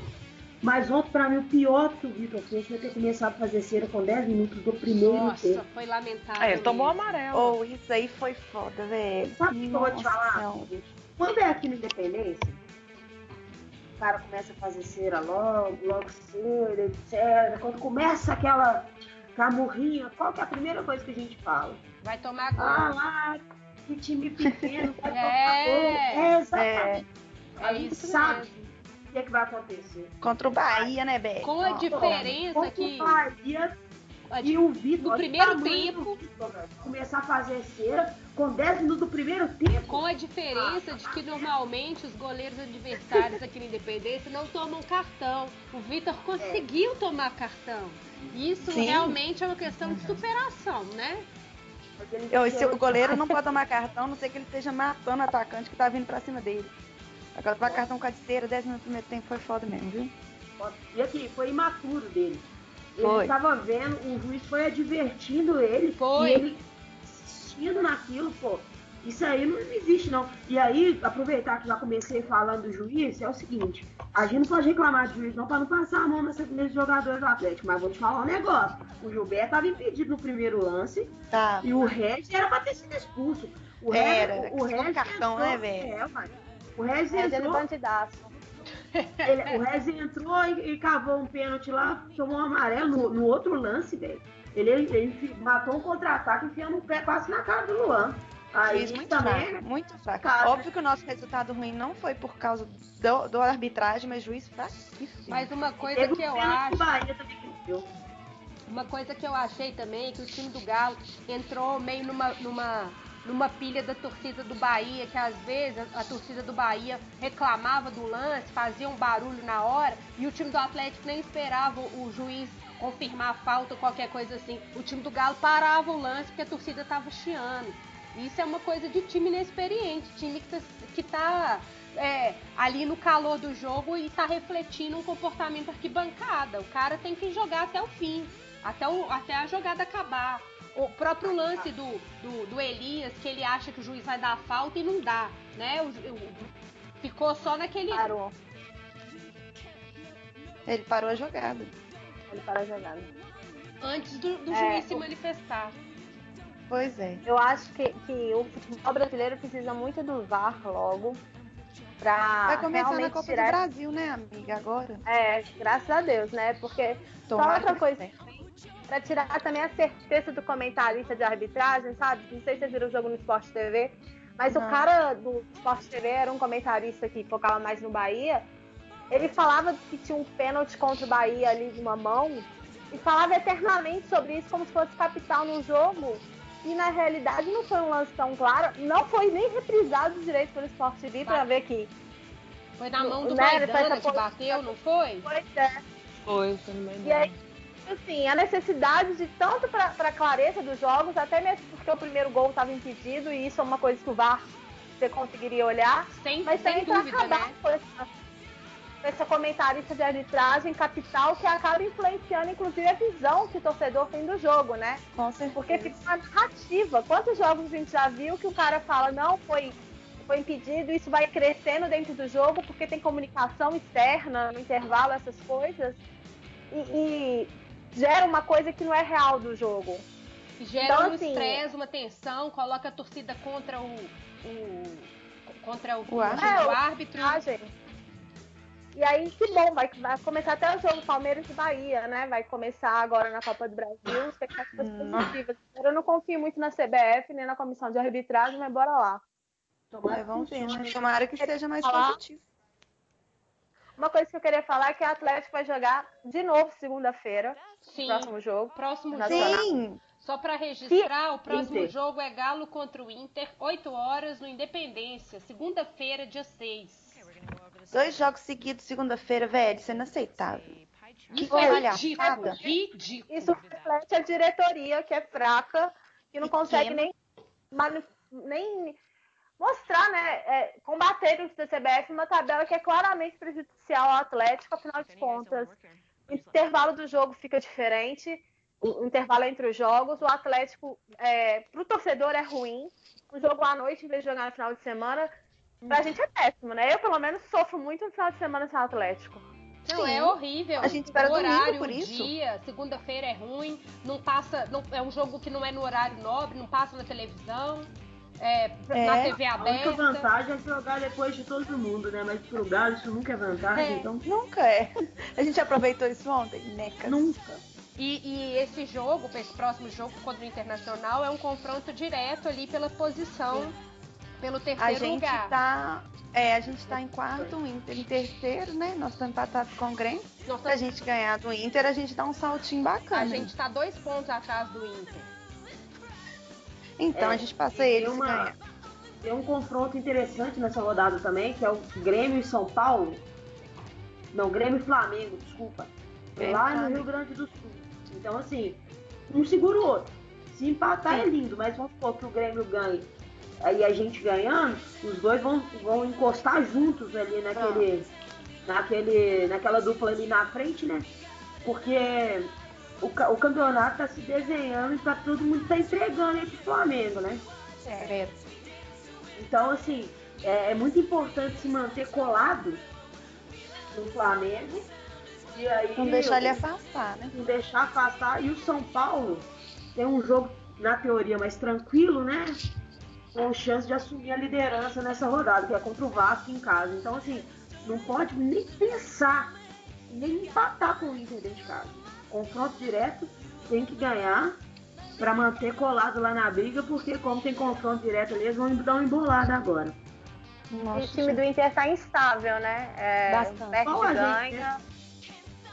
Mas ontem, para mim, o pior que o Vitor fez foi ter começado a fazer cera com 10 minutos do primeiro Nossa, tempo. foi lamentável. É, ele tomou amarelo. Ou isso aí foi foda, velho. Sabe o que eu vou te Nossa falar? Quando é aqui no Independência, o cara começa a fazer cera logo, logo cedo, etc. Quando começa aquela camurrinha, qual que é a primeira coisa que a gente fala? Vai tomar gol. Ah lá, que time pequeno, vai É. tomar gol. É, exatamente. é a gente isso sabe mesmo. o que, é que vai acontecer. Contra o Bahia, né, Beck? Com a diferença Contra que... o Bahia, E o Vitor, no primeiro tempo- do começar a fazer cera com 10 minutos do primeiro tempo. Com a diferença de que normalmente os goleiros adversários aqui na Independência não tomam cartão. O Vitor conseguiu tomar cartão. Isso Sim. realmente é uma questão de superação, né? Eu, se o goleiro não pode tomar cartão, a não ser que ele esteja matando o atacante que tá vindo pra cima dele. Agora, tomar cartão com a de cera, 10 minutos no primeiro tempo foi foda mesmo, viu? E aqui, foi imaturo dele. Ele estava vendo, o juiz foi advertindo ele. Foi. E ele insistindo naquilo, pô. Isso aí não existe, não. E aí, aproveitar que já comecei falando do juiz, é o seguinte: a gente não pode reclamar de juiz, não, pra não passar a mão nessa, nesses jogadores do Atlético. Mas vou te falar um negócio: o Gilberto estava impedido no primeiro lance Tá. e o Regis era pra ter sido expulso. O Era, Regis, o, questão o do Regis cartão, né, velho? É, mano. O Regis É, ele entrou, bandidaço. Ele- o Regis entrou e, e cavou um pênalti lá, tomou um amarelo no, no outro lance, velho. Ele, ele matou um contra-ataque enfiando o pé quase na cara do Luan. Aí muito também. fraco, muito fraco. Cara. Óbvio que o nosso resultado ruim não foi por causa do, do arbitragem, mas juiz fraquíssimo. Mas uma coisa Teve que um eu acho. Uma coisa que eu achei também é que o time do Galo entrou meio numa, numa, numa pilha da torcida do Bahia, que às vezes a, torcida do Bahia reclamava do lance, fazia um barulho na hora, e o time do Atlético nem esperava o, juiz confirmar a falta ou qualquer coisa assim. O time do Galo parava o lance porque a torcida estava chiando. Isso é uma coisa de time inexperiente, time que tá, que tá é, ali no calor do jogo e tá refletindo um comportamento arquibancada. O cara tem que jogar até o fim, até, o, até a jogada acabar. O próprio lance do, do, do Elias, que ele acha que o juiz vai dar a falta e não dá, né? O, o- ficou só naquele. Parou. Ele parou a jogada. Ele parou a jogada. Antes do, do É, juiz se o- manifestar. Pois é. Eu acho que, que o futebol brasileiro precisa muito do VAR logo. Pra Vai começar na Copa tirar do Brasil, né, amiga? Agora. É, graças a Deus, né? Porque só Tomara outra que coisa dê pra tirar também a certeza do comentarista de arbitragem, sabe? Não sei se vocês viram o jogo no Sport TV, mas Não. o cara do Sport TV era um comentarista que focava mais no Bahia. Ele falava que tinha um pênalti contra o Bahia ali de uma mão e falava eternamente sobre isso como se fosse capital no jogo. E na realidade não foi um lance tão claro, não foi nem reprisado direito pelo Sport TV pra ver que Foi na mão do Né, Maidana essa que bateu, não foi? pois é. Foi, foi no meio E aí, assim, a necessidade de tanto para a clareza dos jogos, até mesmo porque o primeiro gol estava impedido, e isso é uma coisa que o VAR você conseguiria olhar, Sem, mas sem também para dúvida, acabar né? com essa, com essa comentarista de arbitragem capital que acaba influenciando, inclusive, a visão que o torcedor tem do jogo, né? Com certeza. Porque fica uma narrativa. Quantos jogos a gente já viu que o cara fala, não, foi, foi impedido, isso vai crescendo dentro do jogo, porque tem comunicação externa no intervalo, essas coisas, e, e gera uma coisa que não é real do jogo. Gera Então, um assim, estresse, uma tensão, coloca a torcida contra o. o- contra o, O árbitro. o É, o- árbitro. Ah, gente. E aí, que bom, vai, vai começar até o jogo Palmeiras e Bahia, né? Vai começar agora na Copa do Brasil, expectativas Hum. positivas. Eu não confio muito na CBF, nem na comissão de arbitragem, mas bora lá. Tomara que vamos ver, né? Tomara que seja mais positivo. Uma coisa que eu queria falar é que o Atlético vai jogar de novo segunda-feira, Sim. próximo jogo. Próximo Nacional. jogo. Sim! Só pra registrar, o próximo Inter. jogo é Galo contra o Inter, 8 horas no Independência, segunda-feira, dia 6. Dois jogos seguidos, segunda-feira, velho, isso é inaceitável. Que Isso é palhaçada. ridículo, ridículo. Isso reflete a diretoria, que é fraca, que não consegue Pequena. nem, nem mostrar, né? é, combater dentro da CBF uma tabela que é claramente prejudicial ao Atlético, afinal de contas. O intervalo do jogo fica diferente, o, o intervalo entre os jogos. O Atlético, é, para o torcedor, é ruim. O jogo à noite, em vez de jogar no final de semana, pra gente é péssimo, né? Eu, pelo menos, sofro muito no final de semana sem o Atlético. Não, Sim. é horrível. A gente espera o domingo horário, por o isso. dia, segunda-feira é ruim, não passa, não, é um jogo que não é no horário nobre, não passa na televisão, é, na É. TV A única aberta. vantagem é jogar depois de todo mundo, né? Mas pro Galo isso nunca é vantagem, É. então Nunca é. A gente aproveitou isso ontem, neca. nunca. E, e esse jogo, esse próximo jogo contra o Internacional, é um confronto direto ali pela posição Pelo A terceiro gente lugar. tá. É, a gente tá em quarto, o Inter em terceiro, né? Nós estamos empatados com o Grêmio. Nós Se a gente ganhar do Inter, a gente dá um saltinho bacana. a gente tá dois pontos atrás do Inter. Então É, a gente passa e ele tem se uma- ganhar. Tem um confronto interessante nessa rodada também, que é o Grêmio e São Paulo. Não, Grêmio e Flamengo, desculpa. Grêmio e lá no Flamengo. Rio Grande do Sul. Então, assim, um segura o outro. Se empatar é lindo, mas vamos supor que o Grêmio ganhe. Aí a gente ganhando, os dois vão, vão encostar juntos ali naquele, naquele, naquela dupla ali na frente, né? Porque o, o campeonato tá se desenhando e tá todo mundo tá entregando aí pro Flamengo, né? É. Então, assim, é, é muito importante se manter colado no Flamengo. E aí, Não deixar ele o- afastar, né? não deixar afastar. E o São Paulo tem um jogo, na teoria, mais tranquilo, né? Com chance de assumir a liderança nessa rodada, que é contra o Vasco em casa. Então, assim, não pode nem pensar, nem empatar com o Inter dentro de casa. Confronto direto, tem que ganhar para manter colado lá na briga, porque como tem confronto direto ali, eles vão dar uma embolada agora. E Nossa, o time do Inter tá instável, né? É, Bastante. ganha.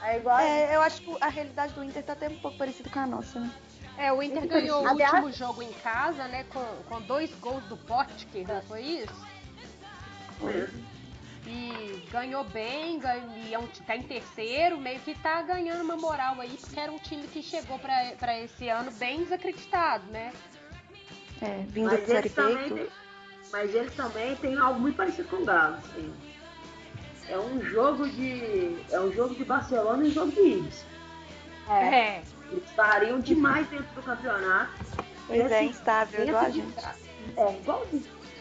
É igual É, eu acho que a realidade do Inter tá até um pouco parecida com a nossa, né? É, o Inter Muito ganhou o parecido. último jogo em casa, né? Com, com dois gols do Potker, não foi isso? E ganhou bem, ganhou, e é um, tá em terceiro, meio que tá ganhando uma moral aí, porque era um time que chegou pra, pra esse ano bem desacreditado, né? É, vindo Mas de Série eles, também têm, mas eles também têm algo muito parecido com o Galo. assim. É um jogo de. É um jogo de Barcelona e um jogo de Ibis. É. É. Eles variam demais dentro do campeonato. Pois é, instável, igual a de gente. ca- É, igual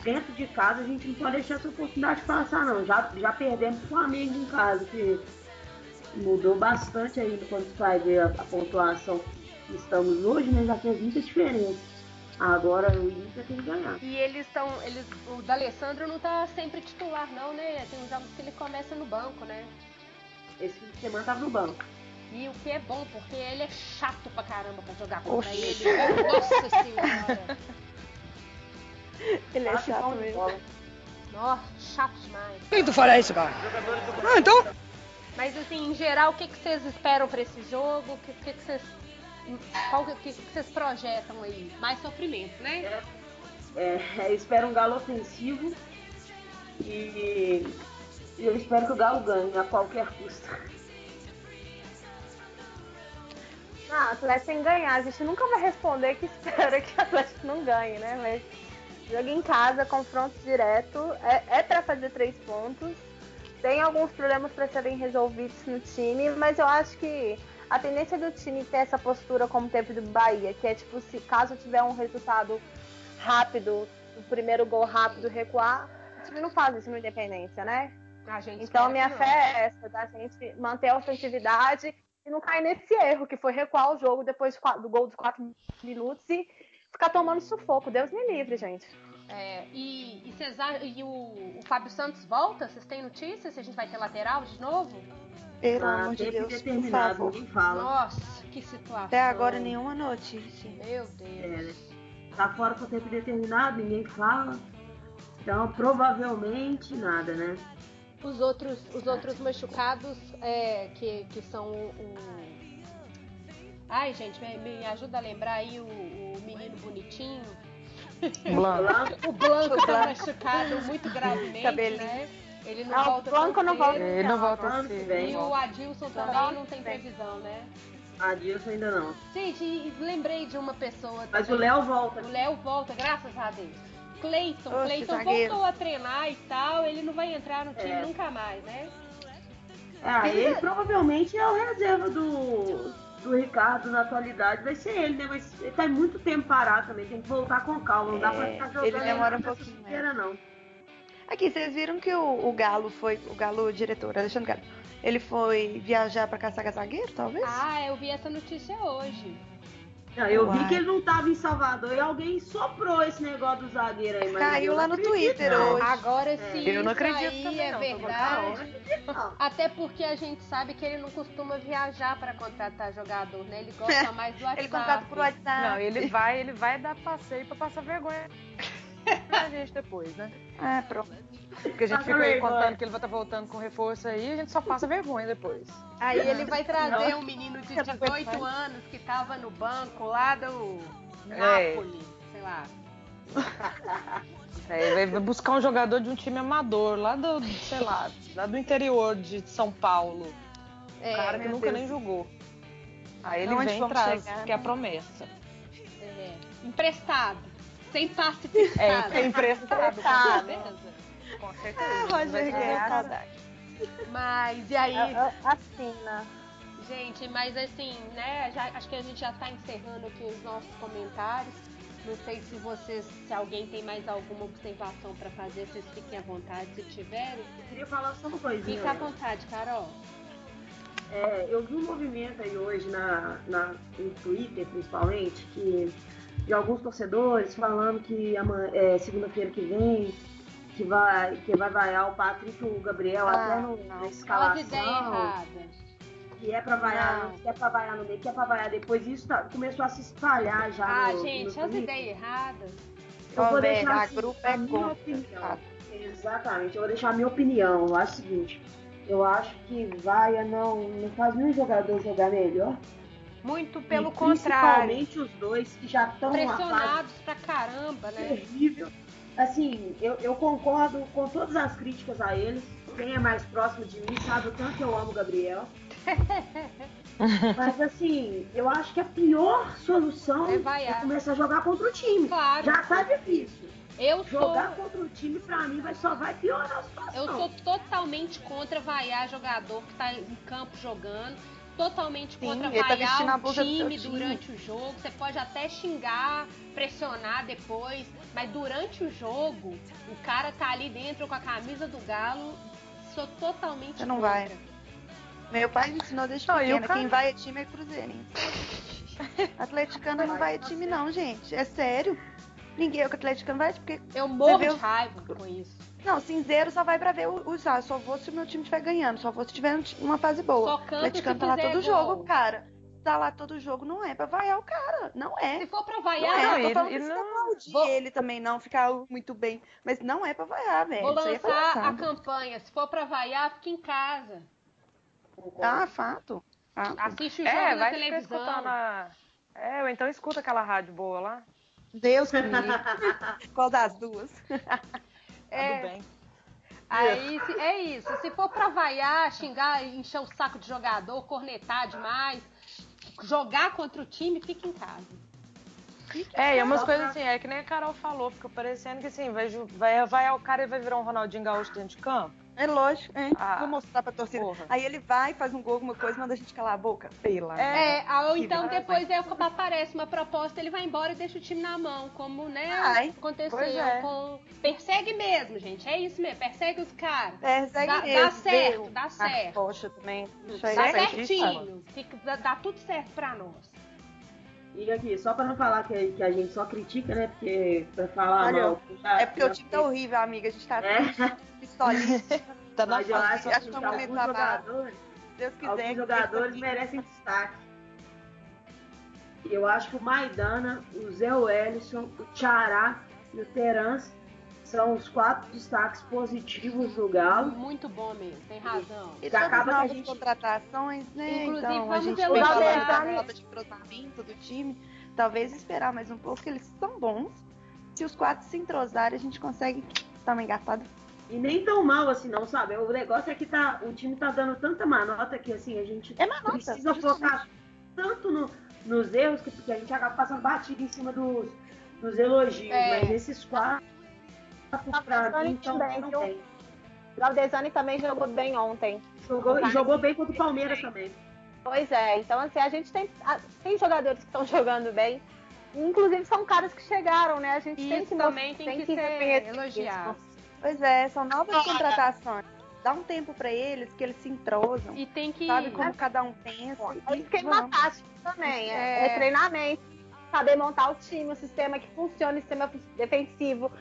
dentro de casa a gente não pode deixar essa oportunidade passar não. Já, já perdemos o Flamengo em casa, que mudou bastante aí quando você vai ver a, a pontuação que estamos hoje, né? Já fez muita diferença. Agora o Inter tem que ganhar. E eles estão. Eles, o D'Alessandro não tá sempre titular, não, né? Tem uns jogos que ele começa no banco, né? Esse fim de semana tava no banco. E o que é bom, porque ele é chato pra caramba pra jogar contra Oxi. ele. Nossa senhora! Ele é chato de mesmo. Nossa, chato demais. Por que tu fala isso, cara? Ah, então. Mas assim, em geral, o que, que vocês esperam pra esse jogo? O que, que, que vocês. Qual que, que, que vocês projetam aí? Mais sofrimento, né? É, eu espero um galo ofensivo e e eu espero que o Galo ganhe a qualquer custo. Ah, o Atlético tem que ganhar. A gente nunca vai responder que espera que o Atlético não ganhe, né? Mas jogo em casa, confronto direto, é, é para fazer três pontos. Tem alguns problemas para serem resolvidos no time, mas eu acho que a tendência do time ter essa postura como teve do Bahia, que é tipo, se caso tiver um resultado rápido, o primeiro gol rápido recuar, o time não faz isso no Independência, né? Então, minha fé é essa, da gente manter a ofensividade e não cair nesse erro, que foi recuar o jogo depois do gol dos quatro minutos e ficar tomando sufoco. Deus me livre, gente. É, e, e, a- e o, o Fábio Santos volta? Vocês têm notícias se a gente vai ter lateral de novo? Pelo Ah, amor de Deus, por determinado, favor. ninguém fala. Nossa, que situação. Até agora nenhuma notícia. Meu Deus. É? Tá fora por tempo determinado, ninguém fala. Então, provavelmente nada, né? Os outros, os outros machucados é, que, que são o, o- Ai, gente, me, me ajuda a lembrar aí o, bonitinho. Blanco. O Blanco tá Blanco. machucado muito gravemente, Cabelinho. né? Ele não Ah, o volta Blanco tão não volta. Ele não volta. E o Adilson também não tem previsão, né? a Dilson ainda não. Gente, lembrei de uma pessoa Mas o. Léo volta. O Léo volta, graças a Deus. Cleiton, Cleiton voltou a treinar e tal, ele não vai entrar no time É. nunca mais, né? Ah, ele provavelmente é o reserva do, do Ricardo na atualidade. Vai ser ele, né? Mas ele tá muito tempo parado também. Tem que voltar com calma. Não dá pra É, ficar jogando. ele demora um pouquinho, sujeira, não. Aqui, vocês viram que o, o Galo foi, o Galo o diretor, Alexandre Galo, ele foi viajar pra caçar zagueiro, talvez? Ah, eu vi essa notícia hoje. Não, eu vi que ele não tava em Salvador e alguém soprou esse negócio do zagueiro aí. Mas Caiu lá no Twitter não. hoje. Agora, se Eu não acredito aí também, é não, verdade. não. Até porque a gente sabe que ele não costuma viajar pra contratar jogador, né? Ele gosta mais do WhatsApp. Ele contrata por WhatsApp. Não, ele vai, ele vai dar passeio pra passar vergonha. pra gente depois, né? É, pronto. Porque a gente Passa fica aí vergonha. contando que ele vai estar voltando com reforço aí e a gente só passa vergonha depois. Aí ele vai trazer Não. um menino de Eu não aguento 18 mais. anos que tava no banco lá do É. Napoli, sei lá. É, vai buscar um jogador de um time amador, lá do, sei lá, lá do interior de São Paulo. É, Um cara que nunca Deus. nem jogou. Aí ele Onde vem e traz, chegar, que é a né? promessa. é, emprestado, sem passe É, fixado. é emprestado. Tá, com beleza. certeza. Com certeza. Ah, Roger saudade. Mas e aí, Assina. gente, mas assim, né, já- acho que a gente já tá encerrando aqui os nossos comentários. Não sei se vocês, se alguém tem mais alguma observação pra fazer, vocês fiquem à vontade se tiverem. Eu queria falar só uma coisinha. Fica à vontade, Carol. É, eu vi um movimento aí hoje na, na, no Twitter, principalmente, que de alguns torcedores falando que é, segunda-feira que vem que vai, que vai vaiar o Patrick e o Gabriel Ah, até no, na escalação. ideias erradas. Que é pra vaiar, Não. que é pra vaiar no meio, que é pra vaiar depois. Isso tá- começou a se espalhar já. Ah, no, gente, no as ideias erradas. Eu vou deixar a assim, grupo a é minha contra. opinião. tá? Exatamente, eu vou deixar a minha opinião. Eu acho o seguinte, eu acho que Vaia não, não faz nenhum jogador jogar melhor. Muito pelo E contrário. Principalmente os dois que já estão Pressionados pra caramba, né? terrível. Assim, eu, eu concordo com todas as críticas a eles. Quem é mais próximo de mim sabe o tanto que eu amo o Gabriel. Mas assim, eu acho que a pior solução É é, começar a jogar contra o time. Claro. Já tá difícil. Eu sou, Jogar contra o time, pra mim, vai, só vai piorar a situação. eu sou totalmente contra vaiar jogador que tá em campo jogando. Totalmente Sim, contra ele tá vestindo a vaiar o blusa do seu time time. durante o jogo. Você pode até xingar, pressionar depois, mas durante o jogo, o cara tá ali dentro com a camisa do Galo. Sou totalmente Você não contra. vai. Meu pai me ensinou desde Não, o pequena, cara- quem vai é time é cruzeirense. Atleticana não vai é time não, gente. É sério. Ninguém, o atleticano vai porque... Eu morro de o- raiva com isso. Não, cinzeiro só vai pra ver os ah, Só vou se o meu time estiver ganhando, só vou se tiver uma fase boa. Só canta tá lá todo gol. jogo, cara. Tá lá todo jogo, não é pra vaiar o cara. Não é. Se for pra Não vaiar, é, não, eu tô e- falando e pra você não- aplaudir Vou- ele também, não ficar muito bem. Mas não é pra vaiar, velho. vou é lançar a campanha. Se for pra vaiar, fica em casa. Ah, fato. fato. Assiste o jogo É, na vai televisão. escutando a... É, ou então escuta aquela rádio boa lá. Deus que me livre. Qual das duas? Tá É. do bem. Aí se- é isso. Se for pra vaiar, xingar, encher o saco de jogador, cornetar demais, jogar contra o time, fica em casa. É, e é umas coisas assim, é que nem a Carol falou, fica parecendo que assim, vai, vai, vai o cara e vai virar um Ronaldinho Gaúcho dentro de campo. É lógico, é. Ah, Vou mostrar pra torcida. porra. Aí ele vai, faz um gol, alguma coisa, manda a gente calar a boca. Pela. É, ah, ou então vergonha. depois é, aparece uma proposta, ele vai embora e deixa o time na mão, como né, Ai, aconteceu pois é. com. Persegue mesmo, gente. É isso mesmo, persegue os caras. Persegue Dá- dá mesmo, certo, vê dá a certo. Poxa, também. Deixa Dá ele- certinho. Fica, dá, dá tudo certo pra nós. E aqui, só pra não falar que, que a gente só critica, né? Porque pra falar Olha, mal. já- É porque o já time tá horrível, amiga. A gente tá É. pistolinha. Tá na Mas eu fase. acho, acho que que é um momento alguns jogadores, Deus quiser. alguns jogadores merecem destaque. Eu acho que o Maidana, o Zé Wellison, o Tchará e o Terans são os quatro destaques positivos do Galo. Muito bom mesmo, tem razão. E todas acaba que a novas gente- contratações, né? Inclusive, então, a vamos gente falando da né? falta de entrosamento do time. Talvez esperar mais um pouco, que eles são bons. Se os quatro se entrosarem, a gente consegue dar uma engatada. E nem tão mal assim não, sabe? O negócio é que tá, o time tá dando tanta manota que assim, a gente É manota, precisa justamente. focar tanto no- nos erros que, que a gente acaba passando batido em cima dos, dos elogios. É. Mas esses quatro, Tá tão, também. Galdesani também jogou bem ontem. Jogou, e jogou bem contra o Palmeiras também. Pois é, então assim, a gente tem, tem jogadores que estão jogando bem. Inclusive são caras que chegaram, né? A gente tem Isso que também mostrar- tem que ser reconhecer elogiado. isso. Pois é, são novas contratações. Dá um tempo pra eles, que eles se entrosam. E tem que. Sabe como cada um pensa. É isso que é uma vamos. tática também, é, É. é treinamento, saber montar o time, o sistema que funcione, o sistema defensivo,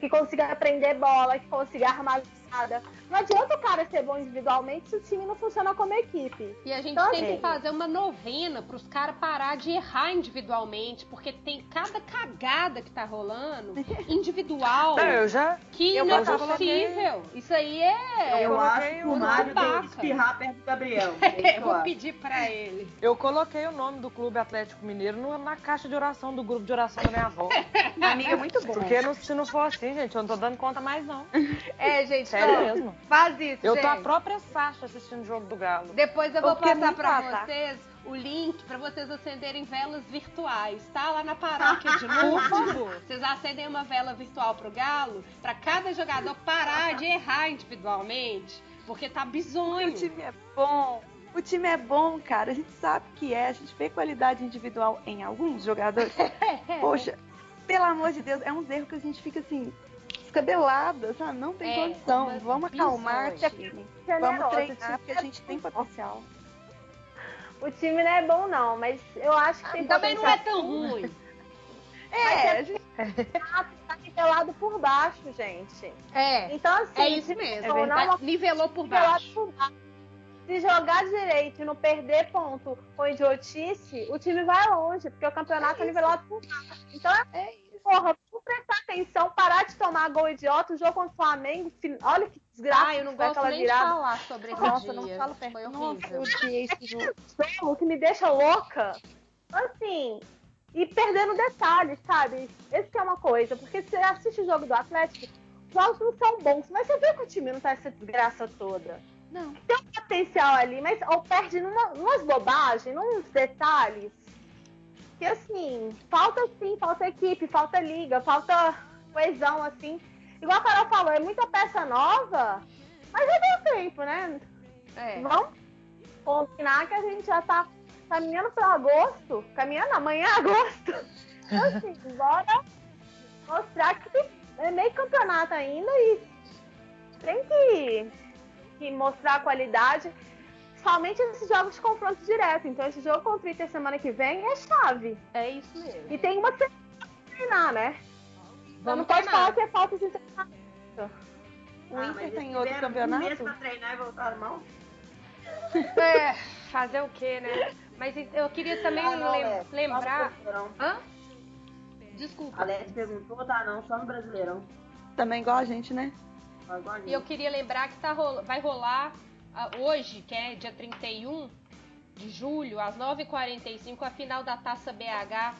que consiga aprender bola, que consiga armar nada. Não adianta o cara ser bom individualmente se o time não funciona como equipe. E a gente Então, tem assim- que fazer uma novena pros caras parar de errar individualmente, porque tem cada cagada que tá rolando individual Não, eu já. que eu não é possível. Isso aí é. Eu, acho coloquei que o Mário tem que espirrar perto do Gabriel. Eu vou pedir pra ele. Eu coloquei o nome do Clube Atlético Mineiro na caixa de oração do grupo de oração da minha avó. Amiga, muito bom. Porque não- se não for assim, gente, eu não tô dando conta mais, não. É, gente, Sério mesmo. faz isso, Eu tô a gente. própria Sasha assistindo o jogo do Galo. Depois eu vou Porque passar pra vocês o link pra vocês acenderem velas virtuais, tá? Lá na paróquia de Lourdes. Vocês acendem uma vela virtual pro Galo, pra cada jogador parar de errar individualmente, porque tá bizonho. O time é bom. O time é bom, cara. A gente sabe que é. A gente vê qualidade individual em alguns jogadores. Poxa, pelo amor de Deus, é um erro que a gente fica assim, descabelada, sabe? Não tem É, condição. mas Vamos acalmar, time. Vamos treinar, porque a gente tem potencial. O time não é bom, não, mas eu acho que tem Também não é tão ruim. É, a gente Tá nivelado por baixo, gente. É, Então, assim, é isso mesmo. tornar Tá- uma Nivelou por baixo. por baixo. Se jogar direito e não perder ponto com idiotice, o time vai longe, porque o campeonato é, nivelado por baixo. Então, é isso. porra, prestar atenção, parar de tomar gol idiota. O jogo contra o Flamengo, olha que desgraça Ah, eu não gosto aquela nem virada. de falar sobre esse Nossa, dia. não fala perto. Foi Nossa, horrível. eu odiei esse jogo. jogo que me deixa louca. Assim, e perdendo detalhes, sabe? Esse que é uma coisa, porque você assiste o jogo do Atlético, os jogos não são bons, mas você vê que o time não tá essa desgraça toda. Não. Tem um potencial ali, mas ou perde numa, numas bobagens, nos detalhes. Que assim, falta sim, falta equipe, falta liga, falta coesão, assim. Igual a Carol falou, é muita peça nova, mas já deu tempo, né? É. Vamos combinar que a gente já tá caminhando para agosto. Caminhando amanhã é agosto. Então, assim, bora mostrar que é meio campeonato ainda e tem que, que mostrar a qualidade. Somente esses jogos de confronto direto. Então, esse jogo contra o Inter semana que vem é chave. É isso mesmo. E tem uma semana pra treinar, né? Então, Vamos não pode treinar. falar que é falta de treinamento. O Ah, Inter mas tem outro tiveram Um campeonato? mês pra treinar e voltaram mal? É, fazer o quê, né? Mas eu queria também Ah, não, lem- Alex, no lembrar. Hã? Desculpa. Alex perguntou, tá não, só no Brasileirão. Também igual a gente, né? Só igual a E eu queria lembrar que tá rola- vai rolar hoje, que é dia 31 de julho, às 9h45, a final da Taça BH,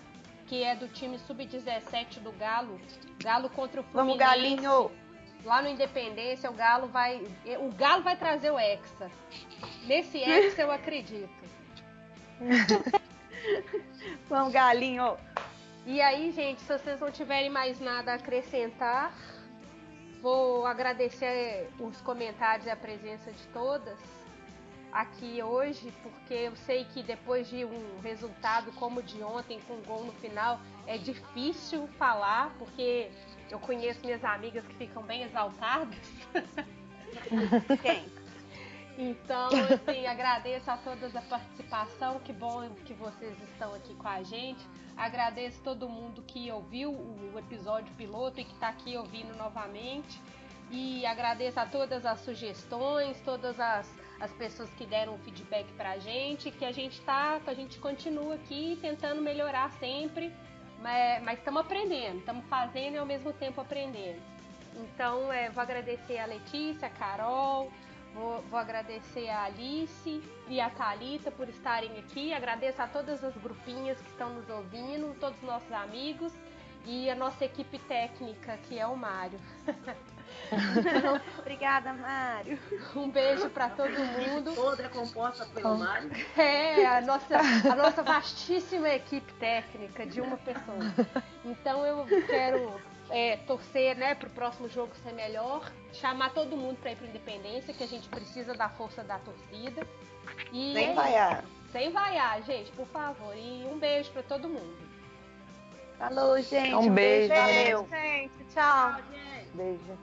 que é do time sub-17 do Galo. Galo contra o Vamos, Fluminense. galinho! Lá no Independência, o Galo vai. O Galo vai trazer o Hexa. Nesse Hexa eu acredito. Vamos, galinho! E aí, gente, se vocês não tiverem mais nada a acrescentar, vou agradecer os comentários e a presença de todas aqui hoje, porque eu sei que depois de um resultado como o de ontem, com gol no final, é difícil falar, porque eu conheço minhas amigas que ficam bem exaltadas. Quem? Então, assim, agradeço a todas a participação, que bom que vocês estão aqui com a gente. Agradeço todo mundo que ouviu o episódio piloto e que está aqui ouvindo novamente. E agradeço a todas as sugestões, todas as, as pessoas que deram feedback pra gente, que a gente tá, que a gente continua aqui tentando melhorar sempre, mas estamos aprendendo, estamos fazendo e ao mesmo tempo aprendendo. Então, é, vou agradecer a Letícia, a Carol, Vou, vou agradecer a Alice e a Thalita por estarem aqui. Agradeço a todas as grupinhas que estão nos ouvindo, todos os nossos amigos e a nossa equipe técnica, que é o Mário. Então, Obrigada, Mário. um beijo para todo mundo. Toda é composta pelo Mário. É, a nossa, a nossa vastíssima equipe técnica de uma pessoa. Então eu quero é, torcer né, para o próximo jogo ser melhor, chamar todo mundo para ir para Independência, que a gente precisa da força da torcida. E Sem é vaiar. Sem vaiar, gente, por favor. E um beijo para todo mundo. Falou, gente. Um beijo. Valeu. Gente, tchau. Tchau, gente. Beijo.